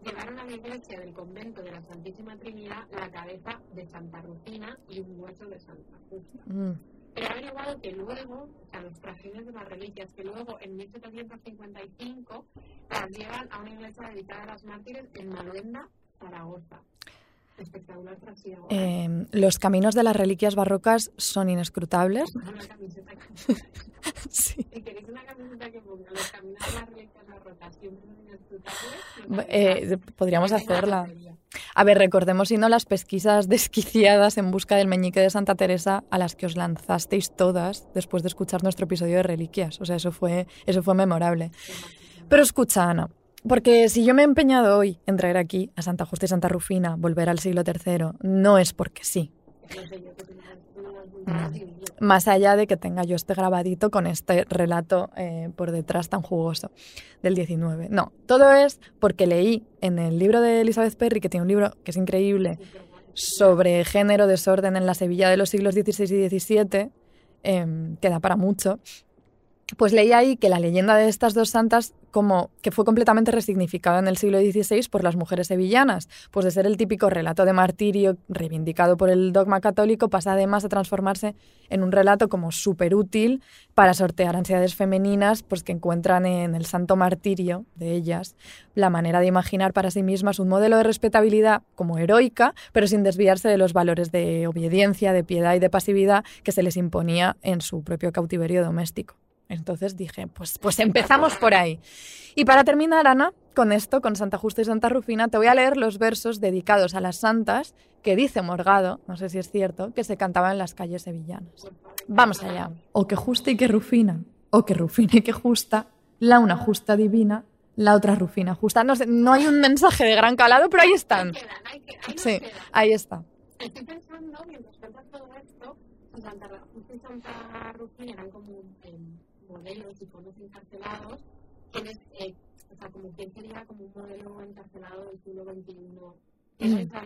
llevaron a la iglesia del convento de la Santísima Trinidad la cabeza de Santa Rufina y un hueso de Santa Justa. Mm. Pero ha averiguado que luego, trajines de las reliquias, que luego en 1755 las llevan a una iglesia dedicada a las mártires en Maluenda, Zaragoza. Espectacular eh, los caminos de las reliquias barrocas son inescrutables. sí. queréis una camiseta que ponga los caminos de las reliquias barrocas siempre son inescrutables, eh, podríamos hacerla. A ver, recordemos, si no, las pesquisas desquiciadas en busca del meñique de Santa Teresa a las que os lanzasteis todas después de escuchar nuestro episodio de reliquias. O sea, eso fue, eso fue memorable. Pero escucha, Ana, porque si yo me he empeñado hoy en traer aquí a Santa Justa y Santa Rufina, volver al siglo III, no es porque sí. Más allá de que tenga yo este grabadito con este relato eh, por detrás tan jugoso del 19. No, todo es porque leí en el libro de Elizabeth Perry, que tiene un libro que es increíble, sobre género, desorden en la Sevilla de los siglos XVI y XVII, em, que da para mucho, pues leí ahí que la leyenda de estas dos santas como que fue completamente resignificada en el siglo XVI por las mujeres sevillanas, pues de ser el típico relato de martirio reivindicado por el dogma católico pasa además a transformarse en un relato como súper útil para sortear ansiedades femeninas pues que encuentran en el santo martirio de ellas la manera de imaginar para sí mismas un modelo de respetabilidad como heroica, pero sin desviarse de los valores de obediencia, de piedad y de pasividad que se les imponía en su propio cautiverio doméstico. Entonces dije, pues, pues empezamos por ahí. Y para terminar, Ana, con esto, con Santa Justa y Santa Rufina, te voy a leer los versos dedicados a las santas que dice Morgado, no sé si es cierto, que se cantaban en las calles sevillanas. Vamos allá. O que justa y que Rufina, o que Rufina y que justa, la una justa divina, la otra Rufina justa. No, sé, no hay un mensaje de gran calado, pero ahí están. Sí, ahí está. Estoy pensando, mientras cuentas todo esto, Santa, justo en Santa Rufina eran como eh, modelos y fonos encarcelados, quienes, eh, o sea, como sería como un modelo encarcelado del siglo XXI. No pero...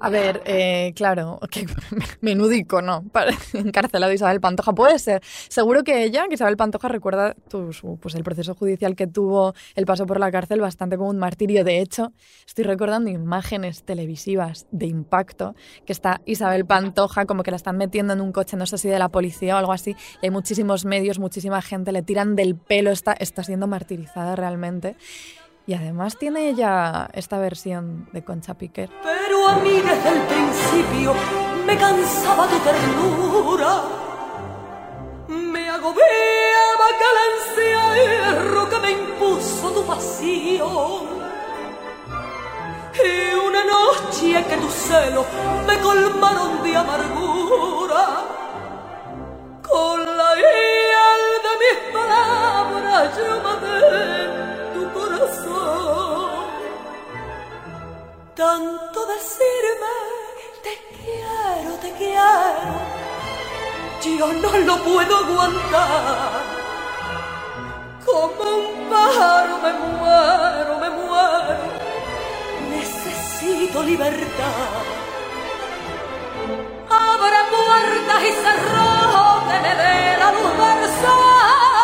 A ver, eh, claro, que menudo icono para encarcelado Isabel Pantoja. Puede ser. Seguro que ella, que Isabel Pantoja, recuerda pues el proceso judicial que tuvo, el paso por la cárcel, bastante como un martirio. De hecho, estoy recordando imágenes televisivas de impacto, que está Isabel Pantoja como que la están metiendo en un coche, no sé si de la policía o algo así, y hay muchísimos medios, muchísima gente, le tiran del pelo, está, está siendo martirizada realmente. Y además tiene ella esta versión de Concha Piquer. Pero a mí desde el principio me cansaba tu ternura. Me agobiaba aquel encierro que me impuso tu pasión. Y una noche que tus celos me colmaron de amargura. Con la hiel de mis palabras yo maté tu corazón. Tanto decirme te quiero, te quiero, yo no lo puedo aguantar. Como un pájaro me muero, me muero, necesito libertad. Abra puertas y cerrojos que me dé la luz del sol.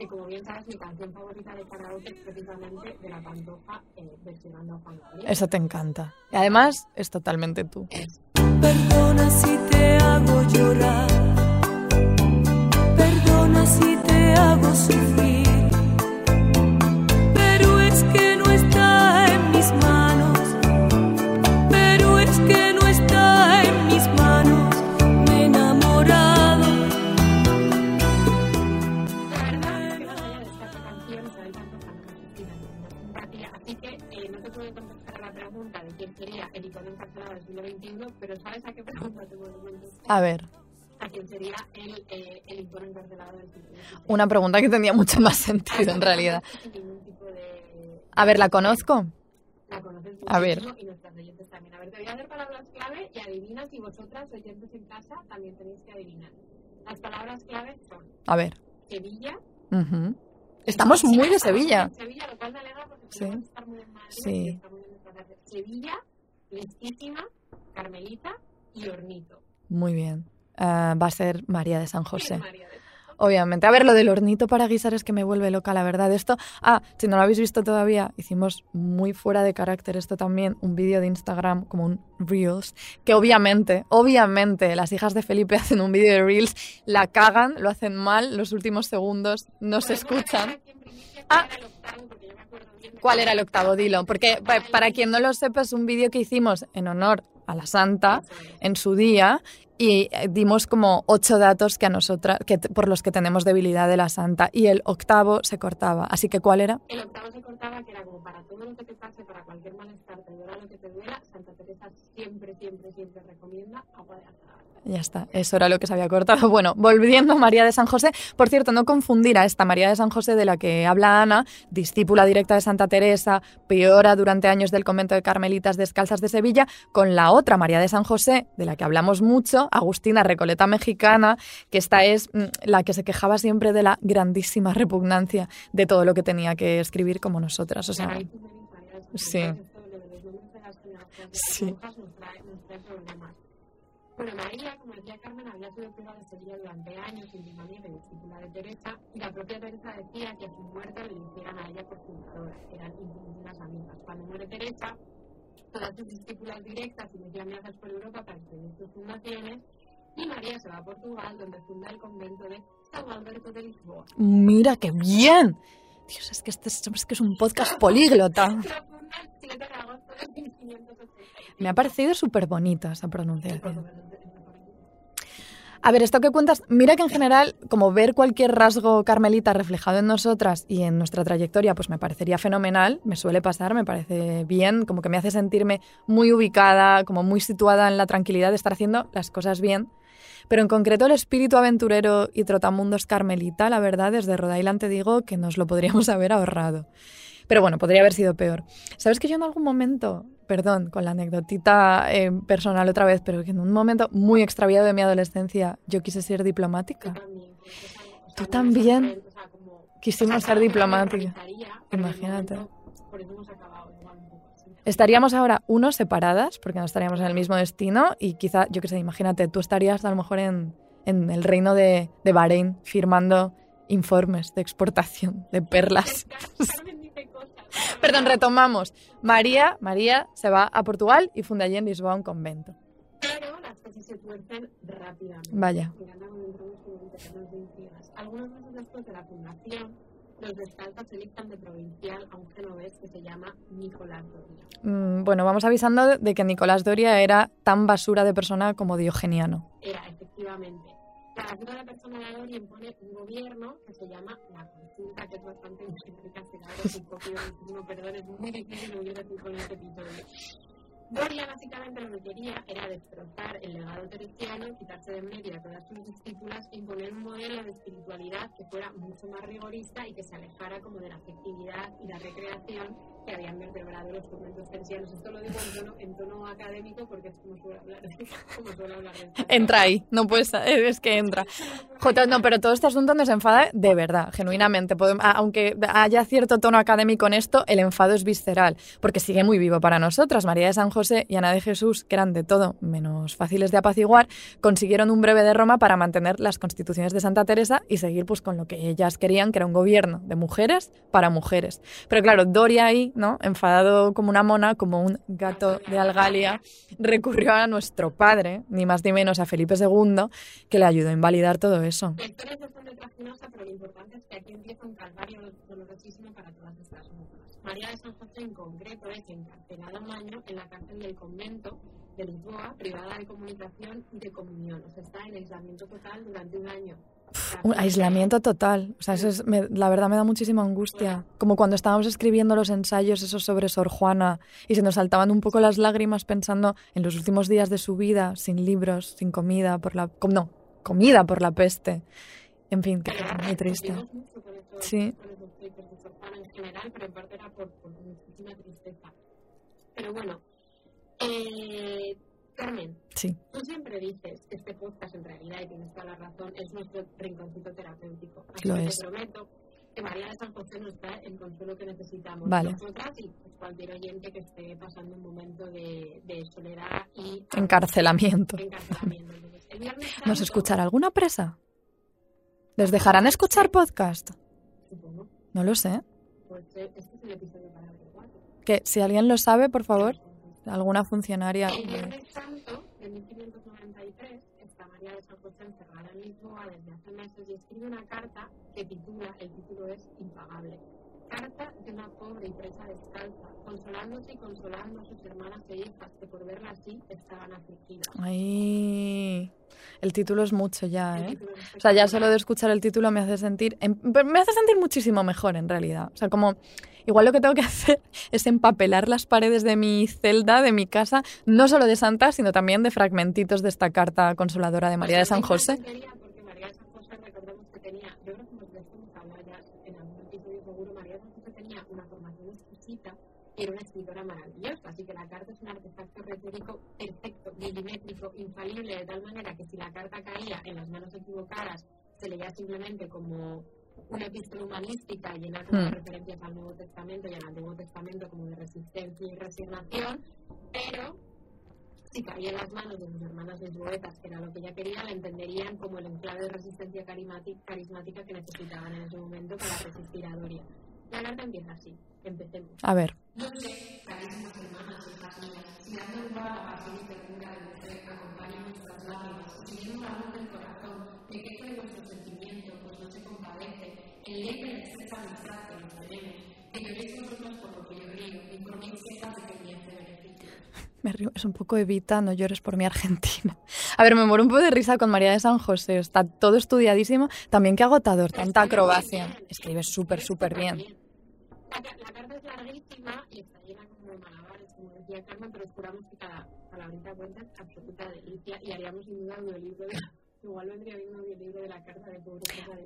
que como- bien sabes, mi canción favorita de karaoke es precisamente de la Pantoja eh, versionando a Juan Gabriel. Eso te encanta. Y además es totalmente tú. Perdona si te hago llorar. Perdona si te hago sufrir. Pero es que no está en mis manos. El icono encarcelado del siglo XXI, pero ¿sabes a qué pregunta te puedo contestar? A ver, A quién sería el, eh, el icono encarcelado del siglo XXI. una pregunta que tenía mucho más sentido en realidad. A ver, ¿la conozco? La conoces A ver. y nuestras oyentes también. A ver, te voy a dar palabras clave y vosotras, oyentes en casa, también tenéis que adivinar. Las palabras claves son A ver. Sevilla. Estamos muy de Sevilla. Sevilla, lo cual me alegra porque Sí. podemos estar muy en Madrid Sí. Sevilla, Listísima, Carmelita y Hornito. Muy bien. Ah, va a ser María de San José. María de- Obviamente. A ver, lo del hornito para guisar es que me vuelve loca, la verdad. Esto, ah, si no lo habéis visto todavía, hicimos muy fuera de carácter esto también, un vídeo de Instagram, como un Reels, que obviamente, obviamente, las hijas de Felipe hacen un vídeo de Reels, la cagan, lo hacen mal, los últimos segundos no se escuchan. Ah. ¿Cuál era el octavo? Dilo. Porque pa- para quien no lo sepa, es un vídeo que hicimos en honor a la santa en su día y eh, dimos como ocho datos que a nosotras, que, por los que tenemos debilidad de la santa. Y el octavo se cortaba. Así que, ¿cuál era? El octavo se cortaba, que era como para todo lo que te pase, para cualquier malestar, te duela lo que te duela, Santa Teresa siempre, siempre, siempre recomienda agua de azahar. Ya está, eso era lo que se había cortado. Bueno, volviendo a María de San José, por cierto, no confundir a esta María de San José de la que habla Ana, discípula directa de Santa Teresa, peora durante años del convento de Carmelitas Descalzas de Sevilla, con la otra María de San José, de la que hablamos mucho, Agustina Recoleta Mexicana, que esta es mm, la que se quejaba siempre de la grandísima repugnancia de todo lo que tenía que escribir como nosotras. O sea, de Sí. de de de de Sí. Bueno, María, como decía Carmen, había sido privada de Sevilla durante años, y discípula de Teresa, y la propia Teresa decía que a su muerte le hicieran a ella por fundadora, eran íntimas amigas. Cuando muere Teresa, todas sus discípulas directas inician viajes por Europa para escribir sus fundaciones, y María se va a Portugal, donde funda el convento de San Alberto de Lisboa. mira qué bien. Dios, es que este es, es que es un podcast políglota. La funda el 7 de agosto de 1585. Me ha parecido súper bonita esa pronunciación. A ver, esto que cuentas, mira que en general, como ver cualquier rasgo carmelita reflejado en nosotras y en nuestra trayectoria, pues me parecería fenomenal, me suele pasar, me parece bien, como que me hace sentirme muy ubicada, como muy situada en la tranquilidad de estar haciendo las cosas bien. Pero en concreto el espíritu aventurero y trotamundos carmelita, la verdad, desde Rhode Island te digo que nos lo podríamos haber ahorrado. Pero bueno, podría haber sido peor. ¿Sabes que yo en algún momento, perdón, con la anecdotita eh, personal otra vez, pero que en un momento muy extraviado de mi adolescencia yo quise ser diplomática? Tú también quisimos ser diplomática. Imagínate. Estaríamos ahora, uno, separadas, porque no estaríamos en el mismo destino, y quizá, yo qué sé, imagínate, tú estarías a lo mejor en, en el reino de, de Bahrein firmando informes de exportación de perlas. Perdón, retomamos. María, María se va a Portugal y funda allí en Lisboa un convento. Pero las cosas se tuercen rápidamente. Vaya. Algunos meses después de la fundación, los descalzos eligen de provincial a un genovés que se llama Nicolás Doria. Mm, bueno, vamos avisando de que Nicolás Doria era tan basura de persona como diogeniano. Era, efectivamente. Una de la persona de Doria impone un gobierno que se llama la consulta, que es bastante es un poco no, perdón, es muy difícil hubiera decir con este episodio. Doria básicamente lo que quería era destrozar el legado teresiano, quitarse de medio a todas sus discípulas e imponer un modelo de espiritualidad que fuera mucho más rigorista y que se alejara como de la afectividad y la recreación que habían vertebrado los conventos teresianos. Esto lo digo en tono, académico porque es como suele hablar. Entra ahí, no puedes, es que entra. Jota, no, pero todo este asunto nos enfada de verdad, genuinamente. Aunque haya cierto tono académico en esto, el enfado es visceral, porque sigue muy vivo para nosotras. María de San José y Ana de Jesús, que eran de todo menos fáciles de apaciguar, consiguieron un breve de Roma para mantener las constituciones de Santa Teresa y seguir pues con lo que ellas querían, que era un gobierno de mujeres para mujeres. Pero claro, Doria ahí, ¿no? Enfadado como una mona, como un gato de Algalia, recurrió a nuestro padre, ni más ni menos a Felipe II, que le ayudó a invalidar todo eso. Pero lo importante es que aquí dolorosísimo para todas estas monjas. María de San José en concreto es encarcelada un año en la cárcel del convento de Lisboa, privada de comunicación y de comunión. O sea, está en aislamiento total durante un año. Un aislamiento total. O sea, la verdad me da muchísima angustia. Como cuando estábamos escribiendo los ensayos esos sobre Sor Juana y se nos saltaban un poco las lágrimas pensando en los últimos días de su vida, sin libros, sin comida, por la... no, comida por la peste. En fin, que triste. Sí. Pero bueno, eh, Carmen, Sí. Tú siempre dices que este podcast, en realidad, y tienes toda la razón, es nuestro rinconcito terapéutico. Así Lo que es. te prometo que María de San José nos da el consuelo que necesitamos. Vale. Nosotras y pues, cualquier oyente que esté pasando un momento de, de soledad y Encarcelamiento. encarcelamiento. Entonces, el Viernes ¿Nos Santo, escuchará alguna presa? ¿Les dejarán escuchar podcast? Supongo, No lo sé. pues eh, este es el episodio para. Que si alguien lo sabe, por favor, alguna funcionaria. El Viernes Santo de 1593 está María de San José encerrada en Lisboa desde hace meses y escribe una carta que titula, el título es Impagable. Carta de una pobre y presa descalza, consolándose y consolando a sus hermanas e hijas que por verla así estaban afligidas. Ay, el título es mucho ya, ¿eh? O sea, ya solo de escuchar el título me hace sentir, em- me hace sentir muchísimo mejor en realidad. O sea, como igual lo que tengo que hacer es empapelar las paredes de mi celda, de mi casa, no solo de Santa, sino también de fragmentitos de esta carta consoladora de María de San Pues José. es una tontería, Porque María de San José, recordemos que tenía, yo creo que hemos de esto hemos hablado ya en algún episodio seguro, María de San José tenía una formación exquisita y era una escritora maravillosa, así que la carta es un artefacto retórico perfecto, milimétrico, infalible, de tal manera que si la carta caía en las manos equivocadas, se leía simplemente como una epístola humanística llena de Hmm. referencias al Nuevo Testamento y al Antiguo Testamento como de resistencia y resignación, pero si caía en las manos de sus hermanas lisboetas, que era lo que ella quería, la entenderían como el enclave de resistencia carismática que necesitaban en ese momento para resistir a Doria. La carta empieza así. Empecemos. A ver, Yo sé, carísimas hermanas y hijas mías, si la pasión y ternura de vuestra acompañan nuestras lágrimas, y siguiendo la luz del corazón, de que de vuestro sentimiento, pues no se compadece, en ley de exceso amistad que nos tenemos, que queréis vosotros por lo que yo río, y con mí sepas de que me río, es un poco Evita, no llores por mi Argentina. A ver, me muero un poco de risa con María de San José, está todo estudiadísimo. También qué agotador, tanta acrobacia. Escribe súper, súper bien. La, ca- la carta es larguísima y está llena como de malabares, como decía Carmen, pero esperamos que cada palabrita cuenta es absoluta delicia y haríamos sin duda audiolibro de... Igual vendría bien un audiolibro de la carta de pobre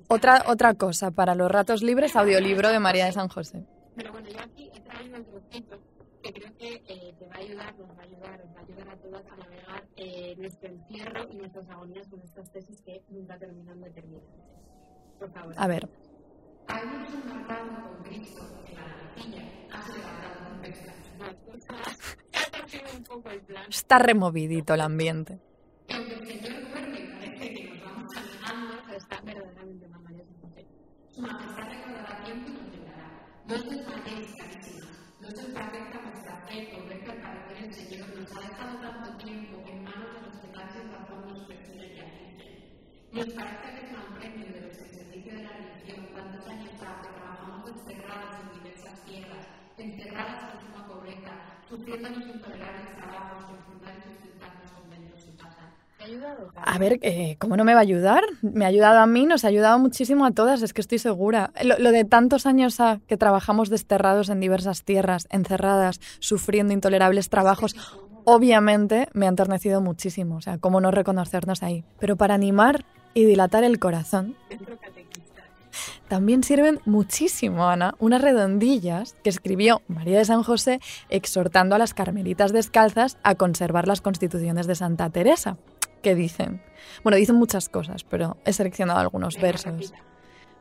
Otra, otra cosa, para los ratos libres, audiolibro de María de San José. Pero bueno, yo aquí he traído un trocito que creo que eh, te va a ayudar, nos va a ayudar, nos va a ayudar a todas a navegar eh, nuestro encierro y nuestras agonías con estas tesis que nunca terminan de terminar. Por favor. A ver, Hay mucho marcado con Cristo en la navecilla, has levantado un texto. Ha torcido un poco el plan. está removidito el ambiente. Y aunque el Señor duerme y parece que nos vamos alejando, pero está verdaderamente. Su majestad recordará tiempo y nos. No. No se perfecta vuestra fe, correcta al parecer el Señor. Nos ha dejado tanto tiempo en manos de los que tan sin razón nos persiguen y afligen. Nos parece que es un premio de los ejercicios de la religión. Cuántos años hace trabajamos desterrados en diversas tierras, enterradas en suma pobreza, sufriendo los intolerables trabajos, enfrentando y sustentarnos A ver, eh, ¿cómo no me va a ayudar? Me ha ayudado a mí, nos ha ayudado muchísimo a todas, es que estoy segura. Lo, de tantos años que trabajamos desterrados en diversas tierras, encerradas, sufriendo intolerables trabajos, obviamente me ha enternecido muchísimo. O sea, ¿cómo no reconocernos ahí? Pero para animar y dilatar el corazón, también sirven muchísimo, Ana, unas redondillas que escribió María de San José exhortando a las carmelitas descalzas a conservar las constituciones de Santa Teresa. Que dicen? Bueno, dicen muchas cosas, pero he seleccionado algunos versos.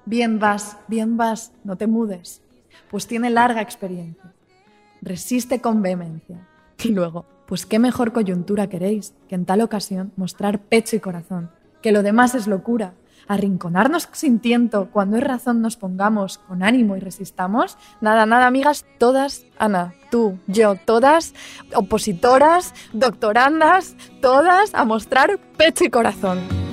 Bien vas, bien vas, no te mudes, pues tiene larga experiencia. Resiste con vehemencia. Y luego, pues qué mejor coyuntura queréis que en tal ocasión mostrar pecho y corazón, que lo demás es locura. Arrinconarnos sin tiento, cuando es razón nos pongamos con ánimo y resistamos. Nada, nada, amigas, todas, Ana, tú, yo, todas, opositoras, doctorandas, todas a mostrar pecho y corazón.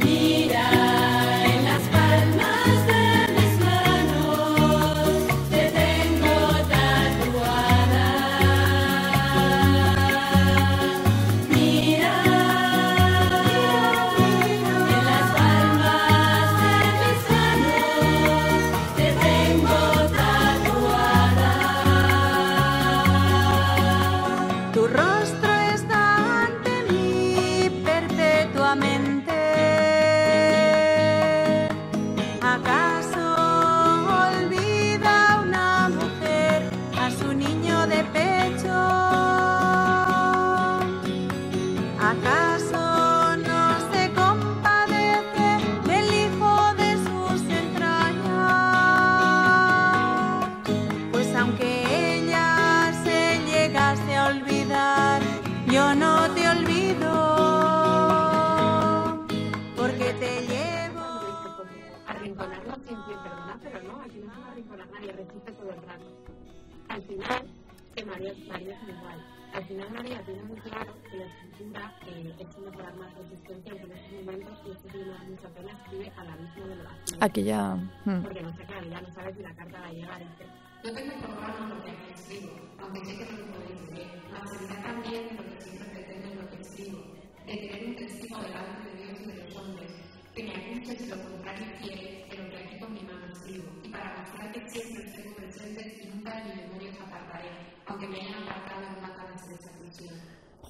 Aquí ya... hmm. Porque claro, ya no sabes si la carta va a llegar. Dice, yo tengo programa lo que escribo, aunque sé que no lo podéis leer. Mas servirá también lo que siempre pretendo en lo que escribo, de tener un testigo delante de Dios y de los hombres, que me acuse si lo contrario quiere de lo que aquí con mi mano escribo, y para mostrar que siempre os tengo presentes y nunca de mi memoria os apartaré, aunque me hayan apartado en una.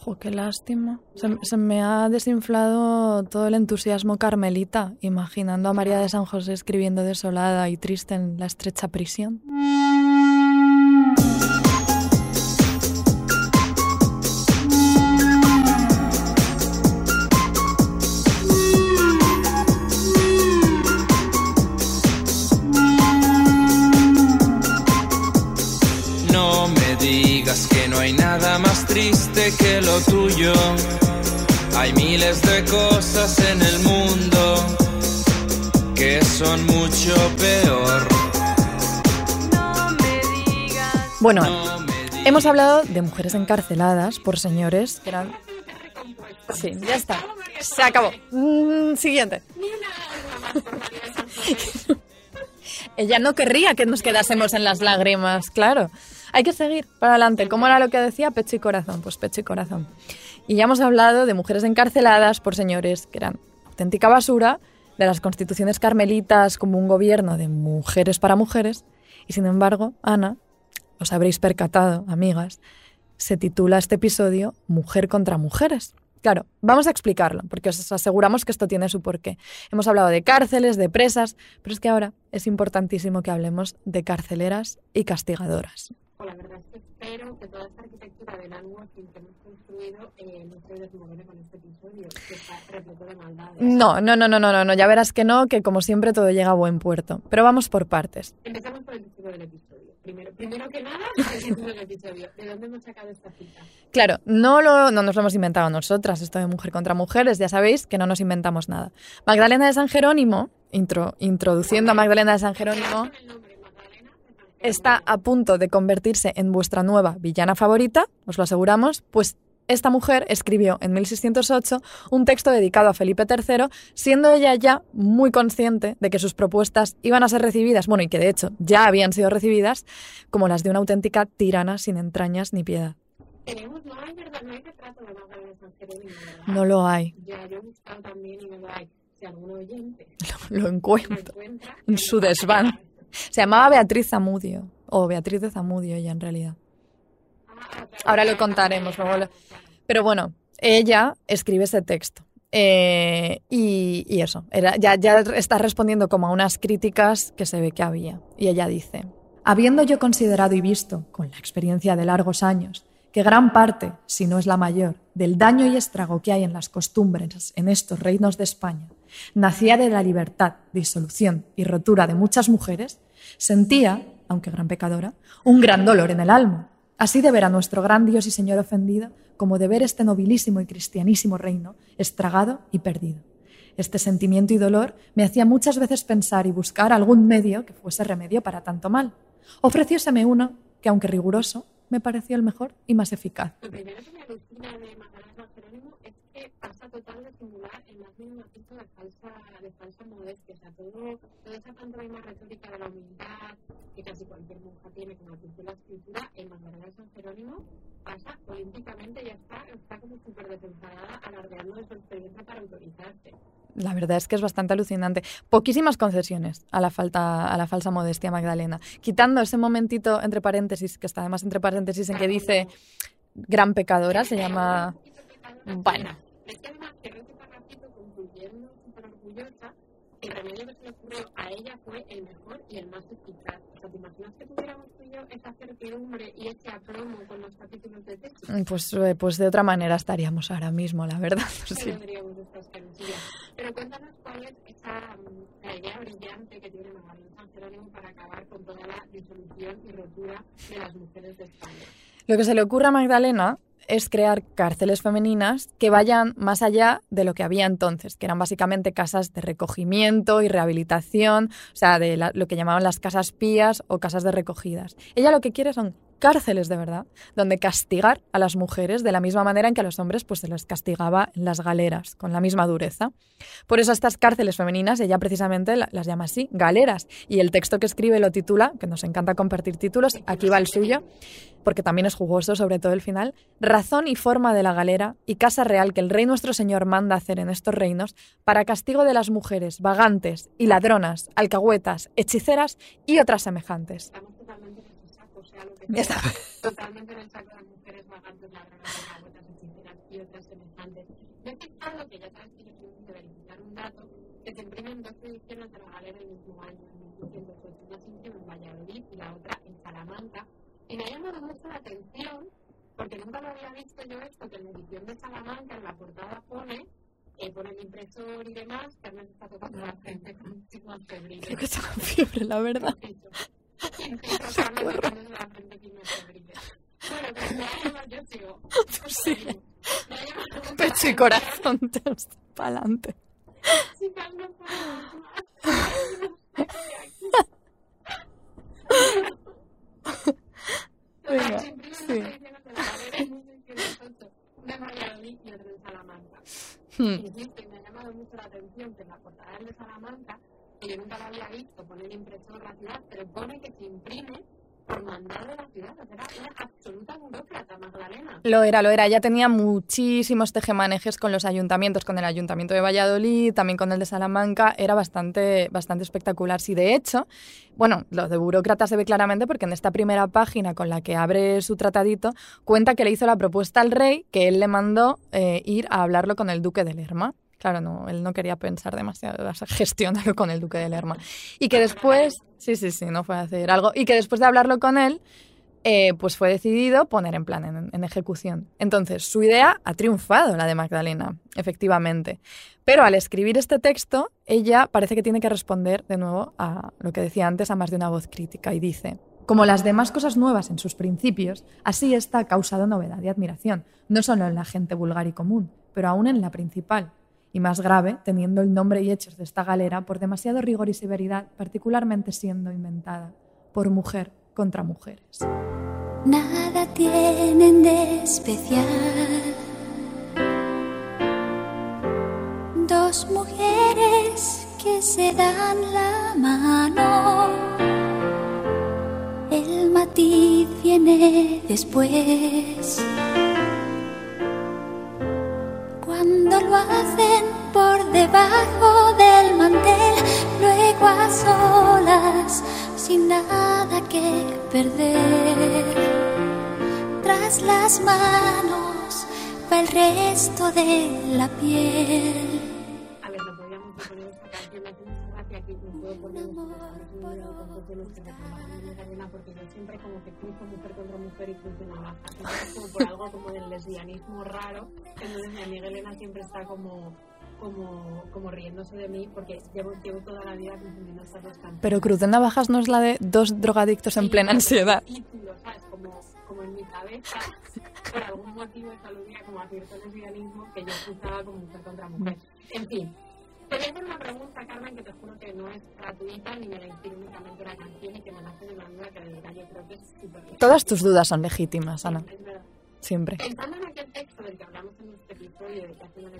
Jo, qué lástima. Se, se me ha desinflado todo el entusiasmo carmelita, imaginando a María de San José escribiendo desolada y triste en la estrecha prisión. Que lo tuyo. Hay miles de cosas en el mundo que son mucho peor. Bueno, hemos hablado de mujeres encarceladas por señores que eran... Sí, ya está. Se acabó. Mm, siguiente. Ella no querría que nos quedásemos en las lágrimas, claro. Hay que seguir para adelante. ¿Cómo era lo que decía? Pecho y corazón. Pues pecho y corazón. Y ya hemos hablado de mujeres encarceladas por señores que eran auténtica basura, de las constituciones carmelitas como un gobierno de mujeres para mujeres. Y sin embargo, Ana, os habréis percatado, amigas, se titula este episodio Mujer contra Mujeres. Claro, vamos a explicarlo, porque os aseguramos que esto tiene su porqué. Hemos hablado de cárceles, de presas, pero es que ahora es importantísimo que hablemos de carceleras y castigadoras. Pues la verdad es que espero que toda esta arquitectura del landwashing que hemos construido eh, no se desmorone con este episodio, que está repleto de maldades. No, no, no, no, no, no, no, ya verás que no, que como siempre todo llega a buen puerto. Pero vamos por partes. Empezamos por el título del episodio. Primero, primero que nada, el título del episodio. ¿De dónde hemos sacado esta cita? Claro, no, lo, no nos lo hemos inventado nosotras, esto de mujer contra mujeres, ya sabéis que no nos inventamos nada. Magdalena de San Jerónimo, intro, introduciendo a Magdalena de San Jerónimo, El nombre Magdalena de San Jerónimo. Está a punto de convertirse en vuestra nueva villana favorita, os lo aseguramos, pues esta mujer escribió en 1608 un texto dedicado a Felipe III, siendo ella ya muy consciente de que sus propuestas iban a ser recibidas, bueno, y que de hecho ya habían sido recibidas, como las de una auténtica tirana sin entrañas ni piedad. Tenemos, no hay, verdad, no hay retrato de Magdalena de San Jerónimo, ¿verdad? No lo hay, Ya, yo he buscado también y no lo hay. Si algún oyente lo lo encuentro. encuentra... En su desván. Se llamaba Beatriz Zamudio, o Beatriz de Zamudio ella en realidad. Ah, Ahora lo contaremos, Pero bueno, ella escribe ese texto. Eh, y, y eso, era, ya, ya está respondiendo como a unas críticas que se ve que había. Y ella dice, habiendo yo considerado y visto, con la experiencia de largos años, que gran parte, si no es la mayor, del daño y estrago que hay en las costumbres en estos reinos de España, nacía de la libertad, disolución y rotura de muchas mujeres, sentía, aunque gran pecadora, un gran dolor en el alma, así de ver a nuestro gran Dios y Señor ofendido, como de ver este nobilísimo y cristianísimo reino estragado y perdido. Este sentimiento y dolor me hacía muchas veces pensar y buscar algún medio que fuese remedio para tanto mal. Ofrecióseme uno que, aunque riguroso, me pareció el mejor y más eficaz Magdalena de San Jerónimo es que pasa total de singular en más mínimo aspecto de falsa, de falsa modestia. O sea, todo, toda esa pantomima retórica de la humildad que casi cualquier monja tiene como apunte la escritura, en Magdalena de San Jerónimo pasa olímpicamente y ya está, está como súper desenfadada alardeando de su experiencia para autorizarse. La verdad es que es bastante alucinante. Poquísimas concesiones a la, falta, a la falsa modestia Magdalena. Quitando ese momentito entre paréntesis, que está además entre paréntesis en que dice gran pecadora, se llama... Bueno. Es que además que este parrafito concluyendo orgullosa, el remedio que se le ocurrió a ella fue el mejor y el más eficaz. O sea, ¿te imaginas que tuviéramos tú y yo esa certidumbre y ese aplomo con los capítulos de texto? Pues, eh, pues de otra manera estaríamos ahora mismo, la verdad. No Sí. Pero cuéntanos cuál es esa mm, la idea brillante que tiene Magdalena San Jerónimo para acabar con toda la disolución y rotura de las mujeres de España. Lo que se le ocurre a Magdalena es crear cárceles femeninas que vayan más allá de lo que había entonces, que eran básicamente casas de recogimiento y rehabilitación, o sea, de lo que llamaban las casas pías o casas de recogidas. Ella lo que quiere son cárceles de verdad, donde castigar a las mujeres de la misma manera en que a los hombres pues se les castigaba en las galeras, con la misma dureza. Por eso estas cárceles femeninas ella precisamente la- las llama así, galeras, y el texto que escribe lo titula, que nos encanta compartir títulos, aquí va el suyo, porque también es jugoso, sobre todo el final, razón y forma de la galera y casa real que el rey nuestro señor manda hacer en estos reinos para castigo de las mujeres vagantes y ladronas, alcahuetas, hechiceras y otras semejantes. Lo que Ya está. totalmente en el saco de las mujeres vagantes, ladronas, alcahuetas, hechiceras y otras semejantes. Yo he pensado que ya sabes que yo quiero de verificar un dato que se imprimen dos ediciones de la galera el mismo año, en 1908. Una se imprime en Valladolid y la otra en Salamanca. Y me llamado mucho la atención, porque nunca lo había visto yo esto, que en la edición de Salamanca en la portada pone, eh, pone el impresor y demás, que Carmen está tocando la frente con febril. Creo que está con fiebre, la verdad. Sí. Pecho y corazón, para adelante. Venga, sí. dos ediciones de la galera en 1608, una en Salamanca. Hmm. Insisto, me ha llamado mucho la atención que en la portada de Salamanca, que yo nunca la había visto, pone el impresor la ciudad, pero pone que se imprime por mandado de la ciudad. O sea, era absoluta burócrata, Magdalena. Lo era, lo era. Ella tenía muchísimos tejemanejes con los ayuntamientos, con el ayuntamiento de Valladolid, también con el de Salamanca. Era bastante, bastante espectacular. Sí, de hecho, bueno, lo de burócrata se ve claramente porque en esta primera página con la que abre su tratadito, cuenta que le hizo la propuesta al rey que él le mandó eh, ir a hablarlo con el duque de Lerma. Claro, no, él no quería pensar demasiado, gestionarlo con el duque de Lerma. Y que después, sí, sí, sí, no fue a hacer algo. Y que después de hablarlo con él, eh, pues fue decidido poner en plan, en, en, ejecución. Entonces, su idea ha triunfado, la de Magdalena, efectivamente. Pero al escribir este texto, ella parece que tiene que responder de nuevo a lo que decía antes, a más de una voz crítica, y dice, como las demás cosas nuevas en sus principios, así esta ha causado novedad y admiración, no solo en la gente vulgar y común, pero aún en la principal, y más grave, teniendo el nombre y hechos de esta galera por demasiado rigor y severidad, particularmente siendo inventada por mujer contra mujeres. Nada tienen de especial. Dos mujeres que se dan la mano. El matiz viene después. Cuando lo hacen por debajo del mantel, luego a solas, sin nada que perder. Tras las manos va el resto de la piel. Hacia aquí, no puedo poner porque yo siempre como que cruzo mujer contra mujer y cruzo navaja. Entonces como por algo como del lesbianismo raro, entonces mi amiga Elena siempre está como como, como riéndose de mí porque llevo, llevo toda la vida confundiendo estas dos canciones. Pero Cruz de Navajas no es la de dos drogadictos en plena ansiedad. Título, ¿sabes? Como, como en mi cabeza, por algún motivo eso aludía como a cierto lesbianismo que yo cruzaba como mujer contra mujer. En fin, te voy a hacer una pregunta, Carmen, que te juro que no es gratuita ni me la inspira únicamente la canción y que me nace de una duda que de verdad yo creo que es súper Todas tus dudas son legítimas, Ana. Es verdad. Siempre. Pensando en aquel texto del que hablamos en este episodio de que hace una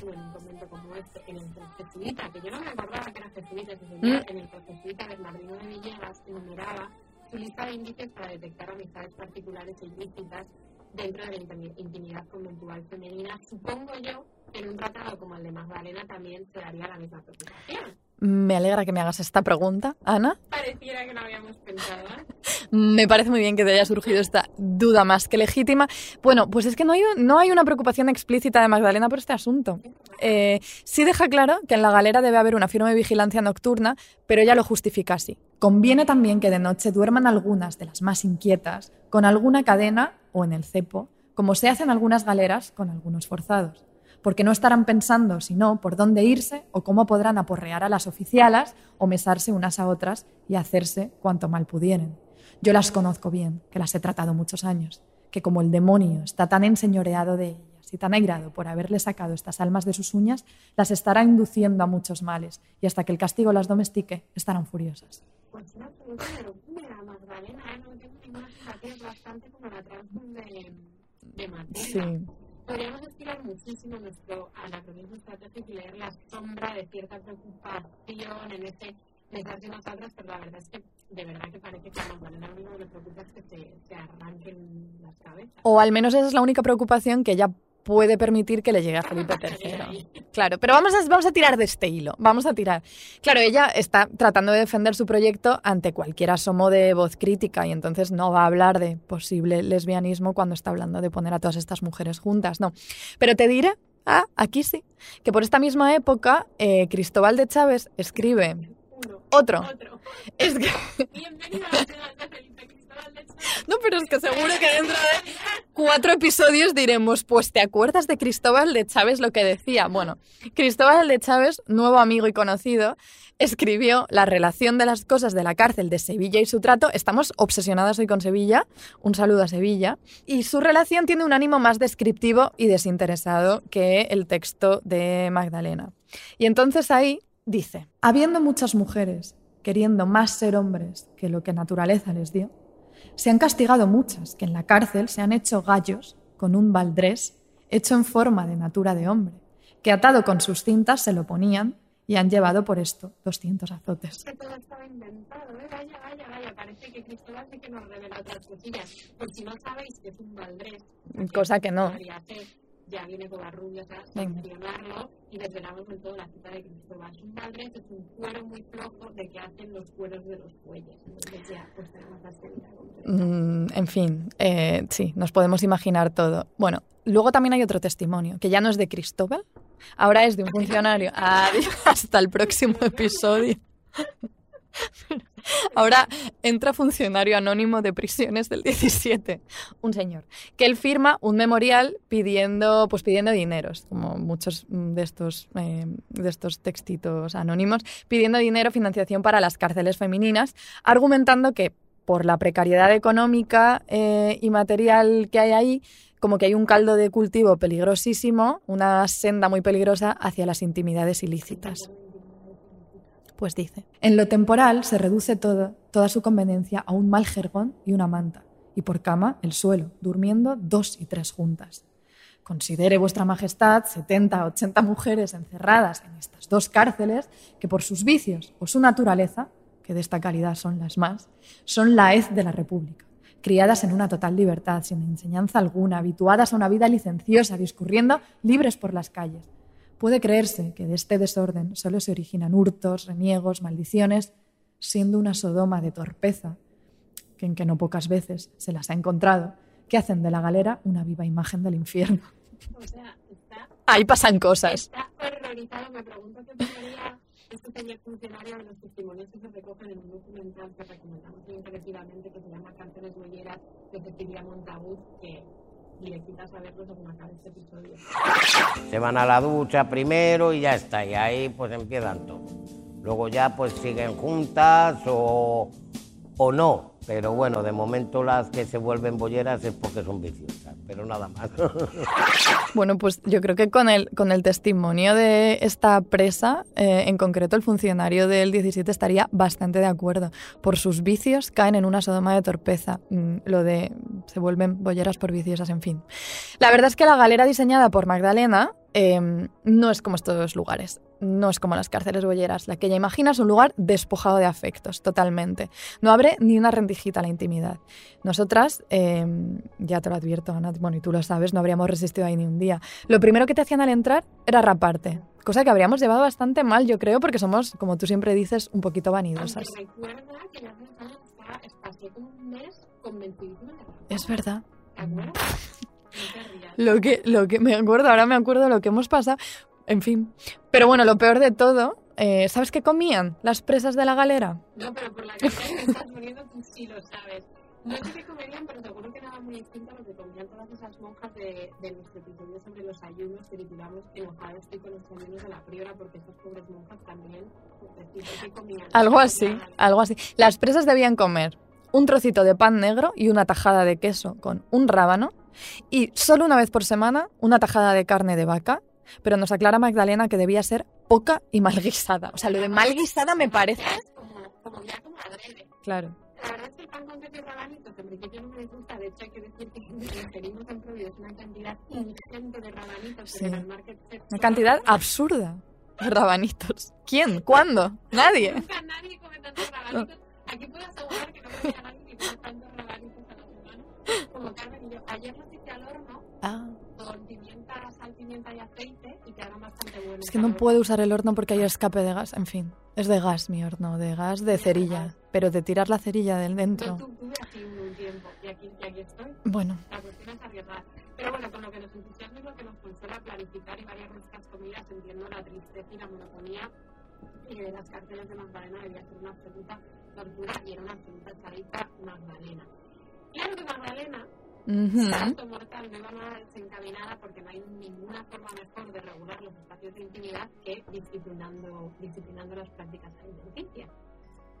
tú en un momento como este, en el jesuita, que yo no me acordaba que era jesuita, señor, en el jesuita Bernardino de Villegas enumeraba su lista de índices para detectar amistades particulares e ilícitas dentro de la intim- intimidad conventual femenina. Supongo yo que en un tratado como el de Magdalena también se daría la misma preocupación. Me alegra que me hagas esta pregunta, Ana. Pareciera que no habíamos pensado. ¿eh? Me parece muy bien que te haya surgido esta duda más que legítima. Bueno, pues es que no hay, no hay una preocupación explícita de Magdalena por este asunto. Eh, sí deja claro que en la galera debe haber una firme vigilancia nocturna, pero ella lo justifica así. Conviene también que de noche duerman algunas de las más inquietas con alguna cadena o en el cepo, como se hace en algunas galeras con algunos forzados porque no estarán pensando sino por dónde irse o cómo podrán aporrear a las oficialas o mesarse unas a otras y hacerse cuanto mal pudieren. Yo las conozco bien, que las he tratado muchos años, que como el demonio está tan enseñoreado de ellas y tan airado por haberle sacado estas almas de sus uñas, las estará induciendo a muchos males y hasta que el castigo las domestique estarán furiosas. Pues es bastante como la transfun de, de Matilda. Sí. Podríamos estirar muchísimo nuestro anacronismo estratégico y leer la sombra de cierta preocupación en ese besarse unas a otras, pero la verdad es que de verdad que parece que a Magdalena lo único que preocupa es que se, se arranquen las cabezas. O al menos esa es la única preocupación que ella puede permitir que le llegue a Felipe III. Claro, pero vamos a, vamos a tirar de este hilo, vamos a tirar. Claro, ella está tratando de defender su proyecto ante cualquier asomo de voz crítica y entonces no va a hablar de posible lesbianismo cuando está hablando de poner a todas estas mujeres juntas, no. Pero te diré, ah, aquí sí, que por esta misma época eh, Cristóbal de Chávez escribe Uno, otro. otro. Es que, Bienvenido a la ciudad de Felipe. No, pero es que seguro que dentro de cuatro episodios diremos, pues ¿te acuerdas de Cristóbal de Chávez lo que decía? Bueno, Cristóbal de Chávez, nuevo amigo y conocido, escribió La relación de las cosas de la cárcel de Sevilla y su trato. Estamos obsesionados hoy con Sevilla, un saludo a Sevilla. Y su relación tiene un ánimo más descriptivo y desinteresado que el texto de Magdalena. Y entonces ahí dice, habiendo muchas mujeres queriendo más ser hombres que lo que naturaleza les dio, se han castigado muchas que en la cárcel se han hecho gallos con un baldrés hecho en forma de natura de hombre, que atado con sus cintas se lo ponían y han llevado por esto 200 azotes. que todo estaba inventado, ¿eh? Vaya, vaya, vaya, parece que Cristóbal sí que nos revela otras cosillas. Por si no sabéis que es un valdrés. Cosa que no. C. Ya viene con las rubias a sancionarlo y desvelamos en todo la cita de Cristóbal. Es un valdrés, es un cuero muy flojo de que hacen los cueros de los bueyes. Entonces ya, pues tenemos la. Mm, en fin, eh, sí, nos podemos imaginar todo. Bueno, luego también hay otro testimonio, que ya no es de Cristóbal, ahora es de un funcionario. Adiós, hasta el próximo episodio. Ahora entra funcionario anónimo de prisiones del 17, un señor, que él firma un memorial pidiendo, pues pidiendo dineros, como muchos mm, de estos, eh, de estos textitos anónimos, pidiendo dinero, financiación para las cárceles femeninas, argumentando que por la precariedad económica eh, y material que hay ahí, como que hay un caldo de cultivo peligrosísimo, una senda muy peligrosa hacia las intimidades ilícitas. Pues dice, en lo temporal se reduce todo, toda su conveniencia a un mal jergón y una manta, y por cama el suelo, durmiendo dos y tres juntas. Considere vuestra majestad 70 80 mujeres encerradas en estas dos cárceles que por sus vicios o su naturaleza, que de esta calidad son las más, son la hez de la República, criadas en una total libertad, sin enseñanza alguna, habituadas a una vida licenciosa, discurriendo libres por las calles. Puede creerse que de este desorden solo se originan hurtos, reniegos, maldiciones, siendo una sodoma de torpeza, que en que no pocas veces se las ha encontrado, que hacen de la galera una viva imagen del infierno. O sea, está, Ahí pasan cosas. está horrorizado. Me pregunto qué pensaría este señor funcionario de los testimonios que se recogen en un documental que recomendamos muy encarecidamente que se llama Cárceles Huelleras de Cecilia Montagut, que directitas a verlo según acabe este episodio. Se van a la ducha primero y ya está, y ahí pues empiezan todo. Luego ya pues siguen juntas o, o no, pero bueno, de momento las que se vuelven bolleras es porque son viciosas, pero nada más. Bueno, pues yo creo que con el, con el testimonio de esta presa, eh, en concreto el funcionario del 17 estaría bastante de acuerdo. Por sus vicios caen en una sodoma de torpeza. Mm, Lo de se vuelven bolleras por viciosas, en fin. La verdad es que la galera diseñada por Magdalena eh, no es como estos lugares. No es como las cárceles bolleras. La que ella imagina es un lugar despojado de afectos, totalmente. No abre ni una rendijita a la intimidad. Nosotras, eh, ya te lo advierto, Ana, bueno, y tú lo sabes, no habríamos resistido ahí ni un día. Lo primero que te hacían al entrar era raparte. Cosa que habríamos llevado bastante mal, yo creo, porque somos, como tú siempre dices, un poquito vanidosas. Aunque recuerda que la persona está, espació como un mes convencidísima de la Es verdad. Lo que, lo que me acuerdo, ahora me acuerdo lo que hemos pasado. En fin. Pero bueno, lo peor de todo, eh, ¿sabes qué comían las presas de la galera? No, pero por la cara que estás poniendo tú sí lo sabes. No sé qué comerían, pero seguro que nada muy distinto a lo que comían todas esas monjas de, de nuestro episodio sobre los ayunos que titulamos Enojada estoy con los ayunos de la priora, porque esas pobres monjas también, pues, sí, ¿por qué comían? Algo así, algo así. Las presas debían comer un trocito de pan negro y una tajada de queso con un rábano y solo una vez por semana una tajada de carne de vaca, pero nos aclara Magdalena que debía ser poca y mal guisada. O sea, lo de mal guisada me parece... Como, ya como adrede. Claro. La verdad es que el pan con y rabanitos, en principio no me gusta, de hecho hay que decir que ingerimos en Provides una cantidad ingente de rabanitos Sí. en el market Una cantidad absurda de rabanitos. ¿Quién? ¿Cuándo? Nadie. Nunca nadie come tantos rabanitos. Aquí puedo asegurar que no a nadie tantos rabanitos como Carmen y yo. Ayer los hice al horno Ah, con pimienta, sal, pimienta y aceite y quedaron bastante buenos. es que no puedo usar el horno porque hay escape de gas. En fin, es de gas mi horno, de gas de cerilla. Pero de tirar la cerilla del Yo dentro. tu- tuve aquí un, tiempo y aquí, y aquí estoy. Bueno, La cuestión es arriesgar. Pero bueno, con lo que nos entusiasma es lo que nos consuela planificar y variar nuestras comidas, entiendo la tristeza y la monotonía y de las cárceles de Magdalena debía ser una absoluta tortura y era una absoluta charita Magdalena. Claro que Magdalena, salto mortal, no iba nada desencaminada porque no hay ninguna forma mejor de regular los espacios de intimidad que disciplinando, disciplinando las prácticas alimenticias.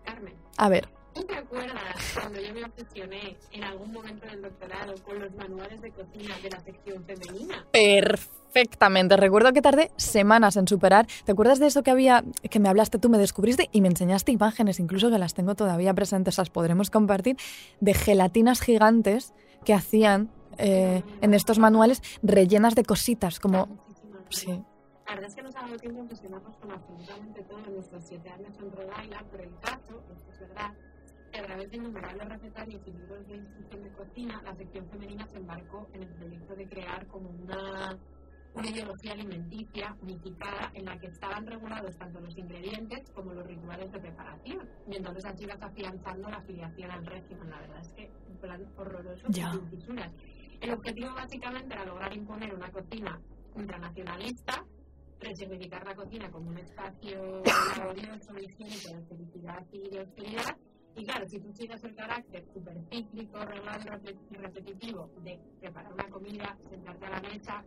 Carmen, a ver, ¿Tú te acuerdas cuando yo me obsesioné en algún momento del doctorado con los manuales de cocina de la sección femenina? perfectamente. Recuerdo que tardé semanas en superar. ¿Te acuerdas de eso que había, que me hablaste tú, me descubriste y me enseñaste imágenes, incluso que las tengo todavía presentes, las podremos compartir, de gelatinas gigantes que hacían eh, en estos manuales rellenas de cositas, como... Muchísimas. Sí, La verdad es que nos ha dado tiempo a impresionarnos con absolutamente todo en nuestros siete años en Rhode Island, pero el caso, esto es verdad, que a través de innumerables recetarios y libros de instrucción de cocina, la sección femenina se embarcó en el proyecto de crear como una, una ideología alimenticia unificada en la que estaban regulados tanto los ingredientes como los rituales de preparación. Y entonces así vas afianzando la afiliación al régimen. La verdad es que un plan horroroso Ya. sin fisuras. El objetivo básicamente era lograr imponer una cocina ultranacionalista, resignificar la cocina como un espacio laborioso, higiénico, de felicidad y de hostilidad. Y claro, si tú sigues el carácter súper cíclico, reglado y repe- y repetitivo de preparar una comida, sentarte a la mesa,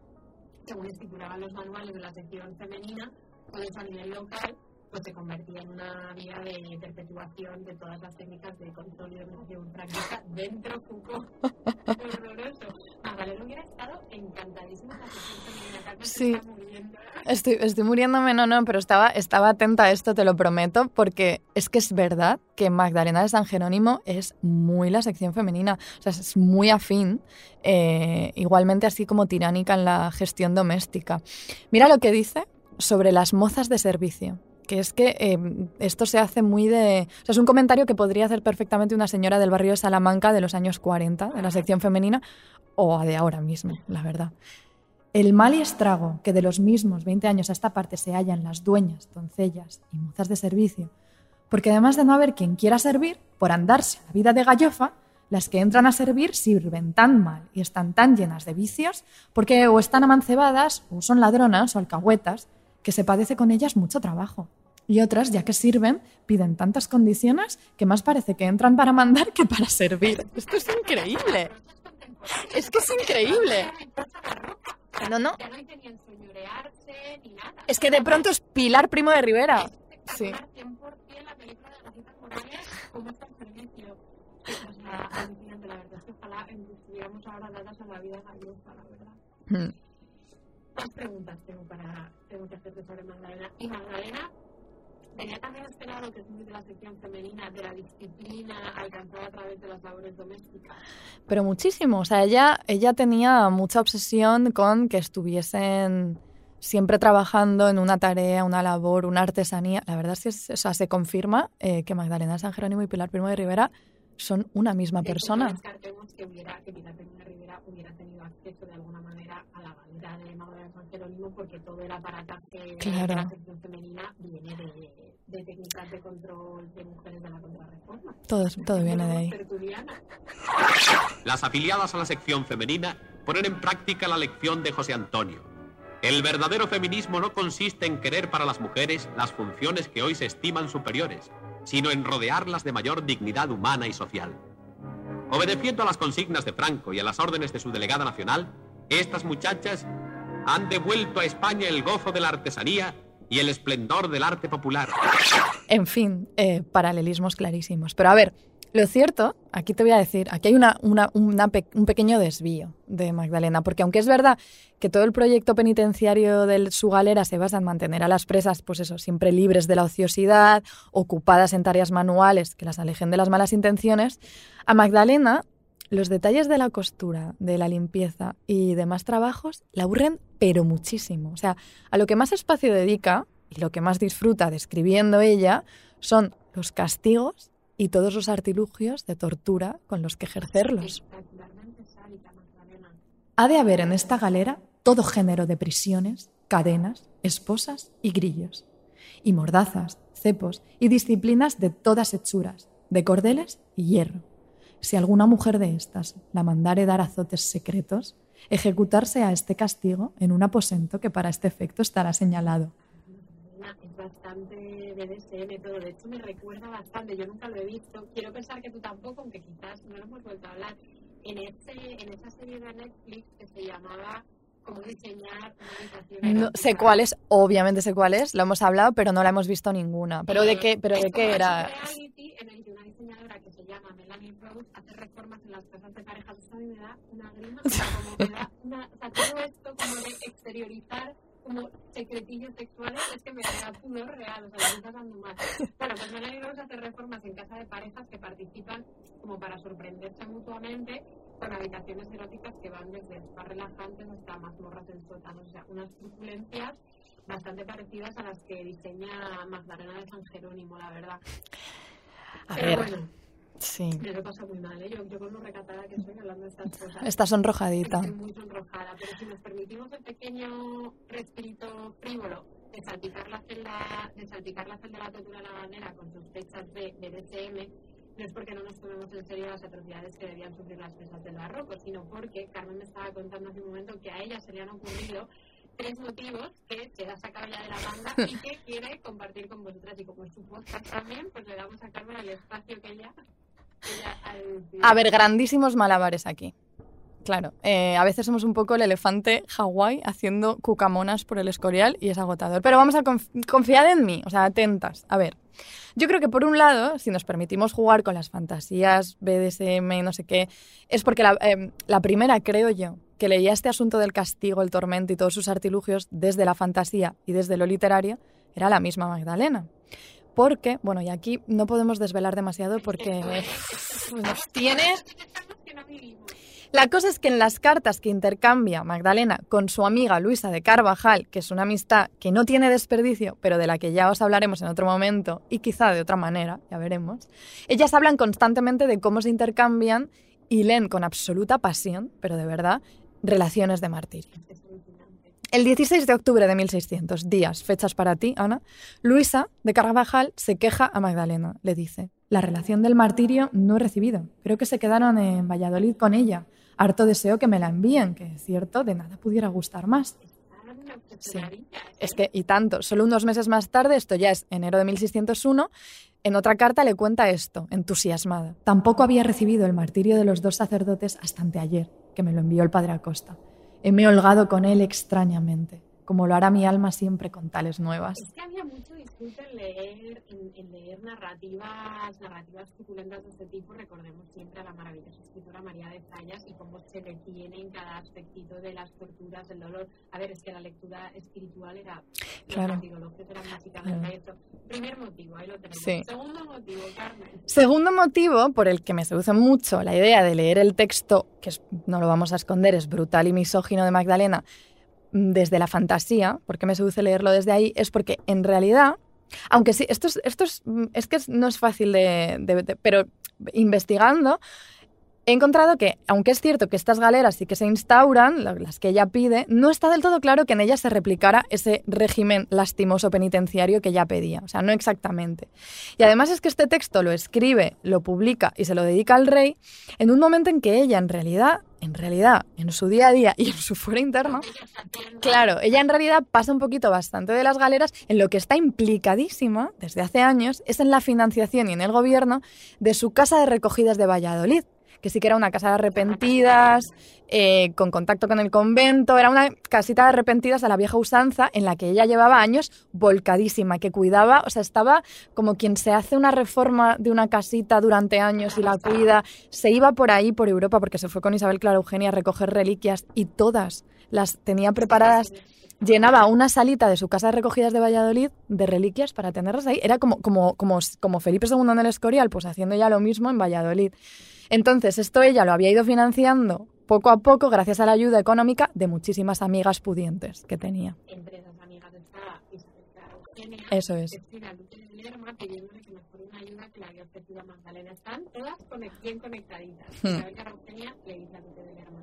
según estipulaban los manuales de la sección femenina, pues eso a nivel local pues se convertía en una vía de perpetuación de todas las técnicas de control y dominación práctica dentro Foucault. Horroroso. Magdalena hubiera estado encantadísima Sí. Estoy, estoy muriéndome, no, no, pero estaba, estaba atenta a esto, te lo prometo, porque es que es verdad que Magdalena de San Jerónimo es muy la sección femenina, o sea, es muy afín, eh, igualmente así como tiránica en la gestión doméstica. Mira lo que dice sobre las mozas de servicio. Que es que eh, esto se hace muy de. O sea, es un comentario que podría hacer perfectamente una señora del barrio de Salamanca de los años 40, de la sección femenina, o de ahora mismo, la verdad. El mal y estrago que de los mismos 20 años a esta parte se hallan las dueñas, doncellas y mozas de servicio, porque además de no haber quien quiera servir, por andarse a la vida de gallofa, las que entran a servir sirven tan mal y están tan llenas de vicios, porque o están amancebadas, o son ladronas o alcahuetas, que se padece con ellas mucho trabajo. Y otras, ya que sirven, piden tantas condiciones que más parece que entran para mandar que para servir. Esto es increíble. Es que es increíble. No, no. Es que de pronto es Pilar Primo de Rivera. Sí. Espectacular, 100% la película de Rositas Morales como está el servicio. O sea, alucinante, la verdad es que ojalá estuviéramos ahora dadas a la vida gallosa, la verdad. Mm. Preguntas tengo para hacerte sobre Magdalena. Y Magdalena tenía también esperado que de la sección femenina, de la disciplina alcanzada a través de las labores domésticas. Pero muchísimo. O sea, ella, ella tenía mucha obsesión con que estuviesen siempre trabajando en una tarea, una labor, una artesanía. La verdad es que o sea, se confirma eh, que Magdalena San Jerónimo y Pilar Primo de Rivera son una misma persona. No descartemos que, hubiera, que Pilar Primo de Rivera hubiera tenido acceso de alguna manera a la vanidad de Magdalena San Jerónimo porque todo el aparataje de Claro. la sección femenina viene de, de técnicas de control de mujeres de la contrarreforma. Todo, todo viene de ahí. Las afiliadas a la sección femenina ponen en práctica la lección de José Antonio. El verdadero feminismo no consiste en querer para las mujeres las funciones que hoy se estiman superiores, sino en rodearlas de mayor dignidad humana y social. Obedeciendo a las consignas de Franco y a las órdenes de su delegada nacional, estas muchachas han devuelto a España el gozo de la artesanía y el esplendor del arte popular. En fin, eh, paralelismos clarísimos. Pero a ver, lo cierto, aquí te voy a decir, aquí hay una, un pequeño desvío de Magdalena, porque aunque es verdad que todo el proyecto penitenciario de su galera se basa en mantener a las presas, pues eso, siempre libres de la ociosidad, ocupadas en tareas manuales que las alejen de las malas intenciones, a Magdalena los detalles de la costura, de la limpieza y demás trabajos la aburren, pero muchísimo. O sea, a lo que más espacio dedica y lo que más disfruta describiendo ella son los castigos y todos los artilugios de tortura con los que ejercerlos. Ha de haber en esta galera todo género de prisiones, cadenas, esposas y grillos, y mordazas, cepos y disciplinas de todas hechuras, de cordeles y hierro. Si alguna mujer de estas la mandare dar azotes secretos, ejecutarse a este castigo en un aposento que para este efecto estará señalado. Magdalena es bastante BDSM todo. De hecho, me recuerda bastante. Yo nunca lo he visto. Quiero pensar que tú tampoco, aunque quizás no lo hemos vuelto a hablar. En, ese, en esa serie de Netflix que se llamaba Cómo diseñar una habitación No sé cuál es, obviamente sé cuál es, lo hemos hablado, pero no la hemos visto ninguna. ¿Pero de qué, pero de qué era? reality en el que una diseñadora que se llama Melanie Rose hace reformas en las casas de parejas. Esto a mí me da una grima, o sea, como me da una, o sea, todo esto como de exteriorizar como secretillos sexuales es que me da pudor real, o sea, me está dando mal. Bueno, pues Melanie Rose hace reformas en casa de parejas que participan como para sorprenderse mutuamente con habitaciones eróticas que van desde más relajantes hasta mazmorras en sótanos, o sea, unas truculencias bastante parecidas a las que diseña Magdalena de San Jerónimo, la verdad. A Pero ver, bueno, sí. me lo pasa muy mal, ¿eh? Yo, yo con lo recatada que soy hablando de estas cosas. Está sonrojadita. Estoy muy sonrojada, pero si nos permitimos el pequeño respirito frívolo de salpicar la celda, de salpicar la celda de la tortura bandera con sospechas de, de DSM, no es porque no nos tomemos en serio las atrocidades que debían sufrir las presas del barroco, sino porque Carmen me estaba contando hace un momento que a ella se le han ocurrido tres motivos que se ha sacado ya de la banda y que quiere compartir con vosotras y como es su podcast también, pues le damos a Carmen el espacio que ella, A ver, grandísimos malabares aquí. Claro, eh, a veces somos un poco el elefante Hawái haciendo cucamonas por el escorial y es agotador. Pero vamos a conf- confiar en mí, o sea, atentas. A ver, yo creo que por un lado, si nos permitimos jugar con las fantasías BDSM no sé qué, es porque la, eh, la primera, creo yo, que leía este asunto del castigo, el tormento y todos sus artilugios desde la fantasía y desde lo literario, era la misma Magdalena. Porque, bueno, y aquí no podemos desvelar demasiado porque nos tiene la cosa es que en las cartas que intercambia Magdalena con su amiga Luisa de Carvajal, que es una amistad que no tiene desperdicio, pero de la que ya os hablaremos en otro momento y quizá de otra manera, ya veremos, ellas hablan constantemente de cómo se intercambian y leen con absoluta pasión, pero de verdad, relaciones de martirio. El 16 de octubre de 1600, días, fechas para ti, Ana, Luisa de Carvajal se queja a Magdalena. Le dice, la relación del martirio no he recibido. Creo que se quedaron en Valladolid con ella. Harto deseo que me la envíen, que es cierto, de nada pudiera gustar más. Sí. Es que, y tanto, solo unos meses más tarde, esto ya es enero de 1601, en otra carta le cuenta esto, entusiasmada. Tampoco había recibido el martirio de los dos sacerdotes hasta anteayer, que me lo envió el padre Acosta. Heme holgado con él extrañamente, como lo hará mi alma siempre con tales nuevas. Es que había mucho disfrute en leer, en, en leer narrativas, narrativas suculentas de este tipo. Recordemos siempre a la maravillosa escritora María de Zayas y cómo se detiene en cada aspectito de las torturas, del dolor. A ver, es que la lectura espiritual era, Claro. los antigologios eran básicamente Claro. esto. Primer motivo, ahí lo tenemos. Sí. Segundo motivo, Carmen. Segundo motivo por el que me seduce mucho la idea de leer el texto, que es- no lo vamos a esconder, es brutal y misógino de Magdalena, desde la fantasía, porque me seduce leerlo desde ahí, es porque en realidad, aunque sí, esto es, esto es, mm, es que no es fácil de- de- pero investigando, he encontrado que, aunque es cierto que estas galeras sí que se instauran, la- las que ella pide, no está del todo claro que en ellas se replicara ese régimen lastimoso penitenciario que ella pedía. O sea, no exactamente. Y además es que este texto lo escribe, lo publica y se lo dedica al rey en un momento en que ella en realidad, en realidad, en su día a día y en su fuero interno, claro, ella en realidad pasa un poquito bastante de las galeras en lo que está implicadísima desde hace años es en la financiación y en el gobierno de su casa de recogidas de Valladolid que sí que era una casa de arrepentidas, eh, con contacto con el convento, era una casita de arrepentidas a la vieja usanza en la que ella llevaba años volcadísima, que cuidaba, o sea, estaba como quien se hace una reforma de una casita durante años y la cuida, se iba por ahí, por Europa, porque se fue con Isabel Clara Eugenia a recoger reliquias y todas las tenía preparadas llenaba una salita de su casa de recogidas de Valladolid de reliquias para tenerlas ahí. Era como, como, como, como Felipe II en el Escorial, pues haciendo ya lo mismo en Valladolid. Entonces, esto ella lo había ido financiando poco a poco gracias a la ayuda económica de muchísimas amigas pudientes que tenía. Entre esas amigas estaba Isabel Clara Eugenia, Eso es. Cristina Lerma, pidiéndole que mejor una ayuda que le había ofrecido a Magdalena. Están todas bien conectaditas. Hmm. Isabel Clara Eugenia le dice a Luque de Lerma.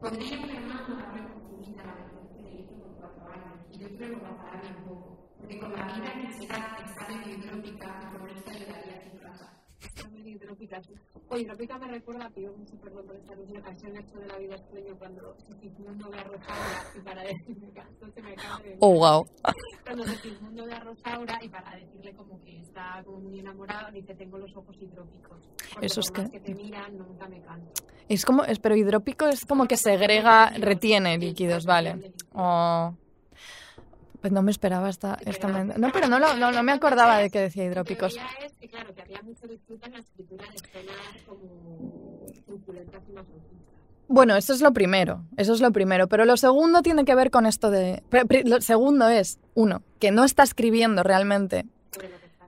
Podría mi hermano haber consumida la vergüenza que le hizo por cuatro años, y yo creo que lo pasará bien poco, porque con la vida que será está medio hidrópica, y por eso ayudaría a su casa. Está medio hidrópica. O hidrópica me recuerda, pido mucho perdón por esta de la vida sueño cuando Rosaura y para decirme que esto se me acaba de Oh, wow. cuando y para decirle como que está como muy enamorado, dice tengo los ojos hidrópicos. Porque Eso es que- que te miran, nunca me canso. Es como, es, pero hidrópico es como que segrega, retiene líquidos, vale. Oh. Pues no me esperaba esta, esta No, pero no, lo- no, no me acordaba de que decía hidrópicos. Es que, claro, que había mucho disfrute en la escritura de escenas como truculentas y masoquistas. Bueno, eso es lo primero, eso es lo primero, pero lo segundo tiene que ver con esto de... Lo segundo es, uno, que no está escribiendo realmente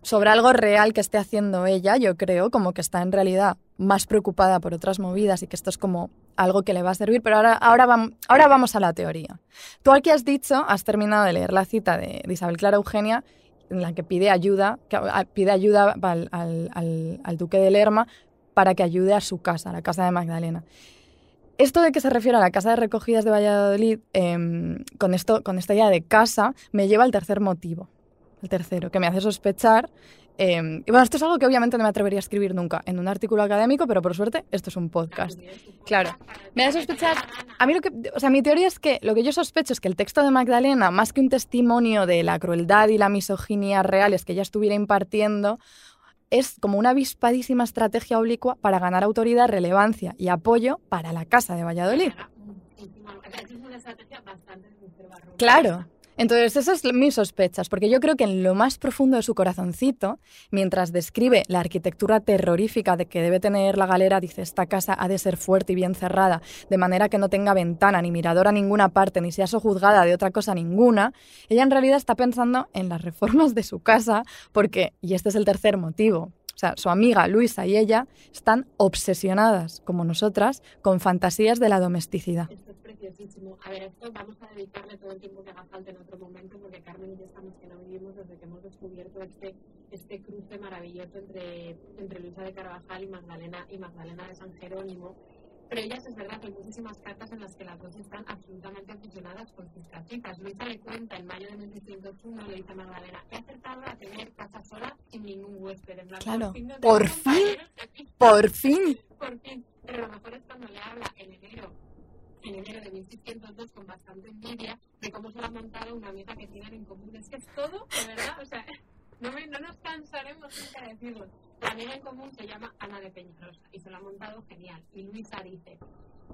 sobre algo real que esté haciendo ella, yo creo, como que está en realidad más preocupada por otras movidas y que esto es como algo que le va a servir, pero ahora, ahora, ahora vamos a la teoría. Tú aquí has dicho, has terminado de leer la cita de, Isabel Clara Eugenia, en la que pide ayuda, que, a- pide ayuda al, al- al- al duque de Lerma para que ayude a su casa, a la casa de Magdalena. Esto de que se refiere a la casa de recogidas de Valladolid, em, con, esto, con esta idea de casa, me lleva al tercer motivo, el tercero, que me hace sospechar. em, y bueno, esto es algo que obviamente no me atrevería a escribir nunca en un artículo académico, pero por suerte esto es un podcast. Claro. Me hace sospechar. A mí lo que. O sea, mi teoría es que lo que yo sospecho es que el texto de Magdalena, más que un testimonio de la crueldad y la misoginia reales que ella estuviera impartiendo, es como una avispadísima estrategia oblicua para ganar autoridad, relevancia y apoyo para la Casa de Valladolid. Claro. Entonces, esas son mis sospechas, porque yo creo que en lo más profundo de su corazoncito, mientras describe la arquitectura terrorífica de que debe tener la galera, dice, esta casa ha de ser fuerte y bien cerrada, de manera que no tenga ventana ni mirador a ninguna parte, ni sea sojuzgada de otra cosa ninguna, ella en realidad está pensando en las reformas de su casa, porque, y este es el tercer motivo, o sea, su amiga Luisa y ella están obsesionadas, como nosotras, con fantasías de la domesticidad. Preciosísimo. A ver, esto vamos a dedicarle todo el tiempo que haga falta en otro momento, porque Carmen y yo estamos que no vivimos desde que hemos descubierto este, este cruce maravilloso entre, entre Luisa de Carvajal y Magdalena, y Magdalena de San Jerónimo. Pero ellas es verdad que hay muchísimas cartas en las que las dos están absolutamente aficionadas con sus casitas. Luisa le cuenta en mayo de 1601, le dice a Magdalena, he acertado a tener casa sola sin ningún huésped. En plan, Claro, fin no por fin, compañeros aquí". por fin. Por fin. Pero lo mejor es cuando le habla en enero en enero de 1602 con bastante envidia de cómo se lo ha montado una amiga que tienen en común. Es que es todo, de verdad, o sea, no, no nos cansaremos nunca de decirlo. La amiga en común se llama Ana de Peñarosa y se lo ha montado genial. Y Luisa dice,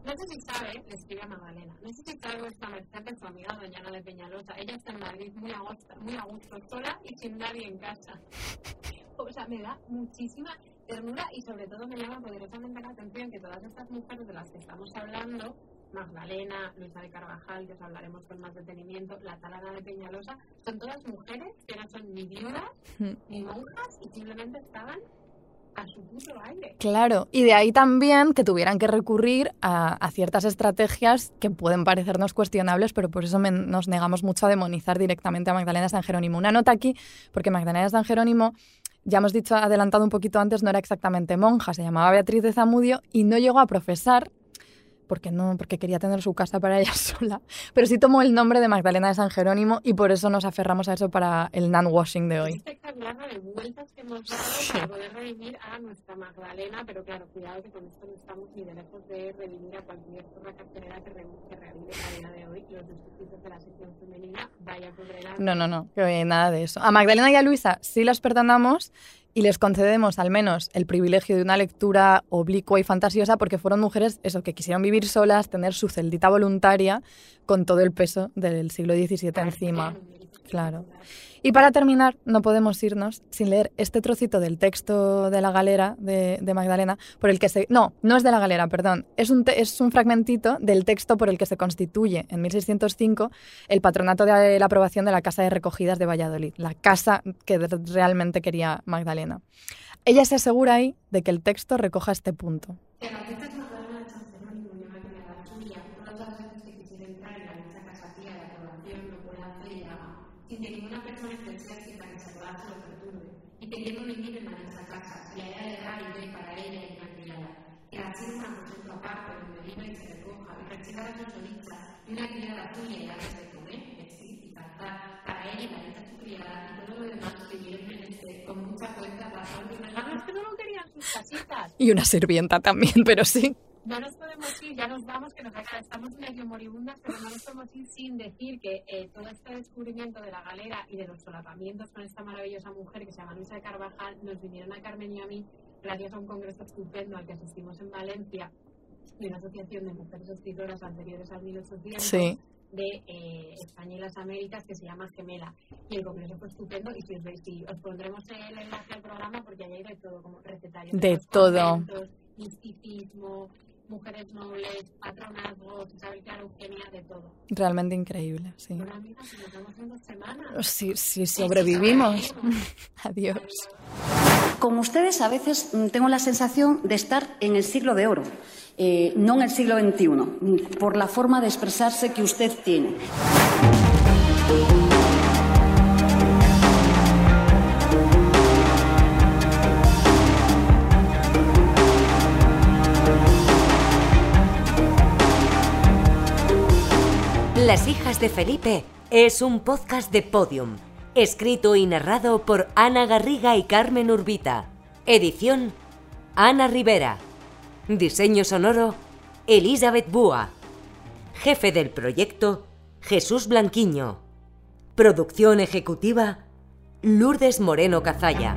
no sé si sabe, le escribe a Magdalena, no sé si sabe vuestra merced de su amiga doña Ana de Peñalosa. Ella está en Madrid muy a muy a gusto, sola y sin nadie en casa. O sea, me da muchísima ternura y sobre todo me llama poderosamente la atención que todas estas mujeres de las que estamos hablando, Magdalena, Luisa de Carvajal, que os hablaremos con más detenimiento, la talana de Peñalosa, son todas mujeres que no son ni viudas ni monjas y simplemente estaban a su puto aire. Claro, y de ahí también que tuvieran que recurrir a, a ciertas estrategias que pueden parecernos cuestionables, pero por eso me- nos negamos mucho a demonizar directamente a Magdalena San Jerónimo. Una nota aquí, porque Magdalena San Jerónimo, ya hemos dicho, adelantado un poquito antes, no era exactamente monja, se llamaba Beatriz de Zamudio y no llegó a profesar porque no, porque quería tener su casa para ella sola, pero sí tomó el nombre de Magdalena de San Jerónimo y por eso nos aferramos a eso para el de hoy. espectacular la de vueltas que hemos dado para poder revivir a nuestra Magdalena, pero claro, cuidado que con esto no estamos ni de lejos de revivir a cualquier zorra cartelera que, re- que revive a día de hoy los discursos de la sección femenina. Vaya pobrera. No, no, no, que nada de eso. A Magdalena y a Luisa sí las perdonamos y les concedemos al menos el privilegio de una lectura oblicua y fantasiosa porque fueron mujeres eso que quisieron vivir solas, tener su celdita voluntaria con todo el peso del siglo XVII encima. Claro. Y para terminar, no podemos irnos sin leer este trocito del texto de la galera de, Magdalena, por el que se... No, no es de la galera, perdón. Es un, te- es un fragmentito del texto por el que se constituye en 1605 el patronato de la aprobación de la Casa de Recogidas de Valladolid, la casa que realmente quería Magdalena. Ella se asegura ahí de que el texto recoja este punto. Casitas. Y una sirvienta también, pero sí. No nos podemos ir, ya nos vamos, que nos acaba, estamos medio moribundas, pero no nos podemos ir sin decir que eh, todo este descubrimiento de la galera y de los solapamientos con esta maravillosa mujer que se llama Luisa de Carvajal nos vinieron a Carmen y a mí gracias a un congreso estupendo al que asistimos en Valencia de una asociación de mujeres escritoras anteriores al 1800 Sí. De eh, España y las Américas que se llama Gemela. Y el congreso fue estupendo y si os veis, si os pondremos el enlace al programa porque allá hay de todo, como recetarios. De todo. misticismo, mujeres nobles, patronazgos, Isabel Eugenia, de todo. Realmente increíble, sí. Bueno, amigas, nos vemos en dos semanas. Sí, sí, sobrevivimos. Adiós. Con ustedes a veces mm, tengo la sensación de estar en el siglo de oro, eh, no en el siglo XXI, por la forma de expresarse que usted tiene. Las hijas de Felipe es un podcast de Podium, escrito y narrado por Ana Garriga y Carmen Urbita. Edición Ana Rivera. Diseño sonoro Elizabeth Búa. Jefe del proyecto Jesús Blanquiño. Producción ejecutiva Lourdes Moreno Cazalla.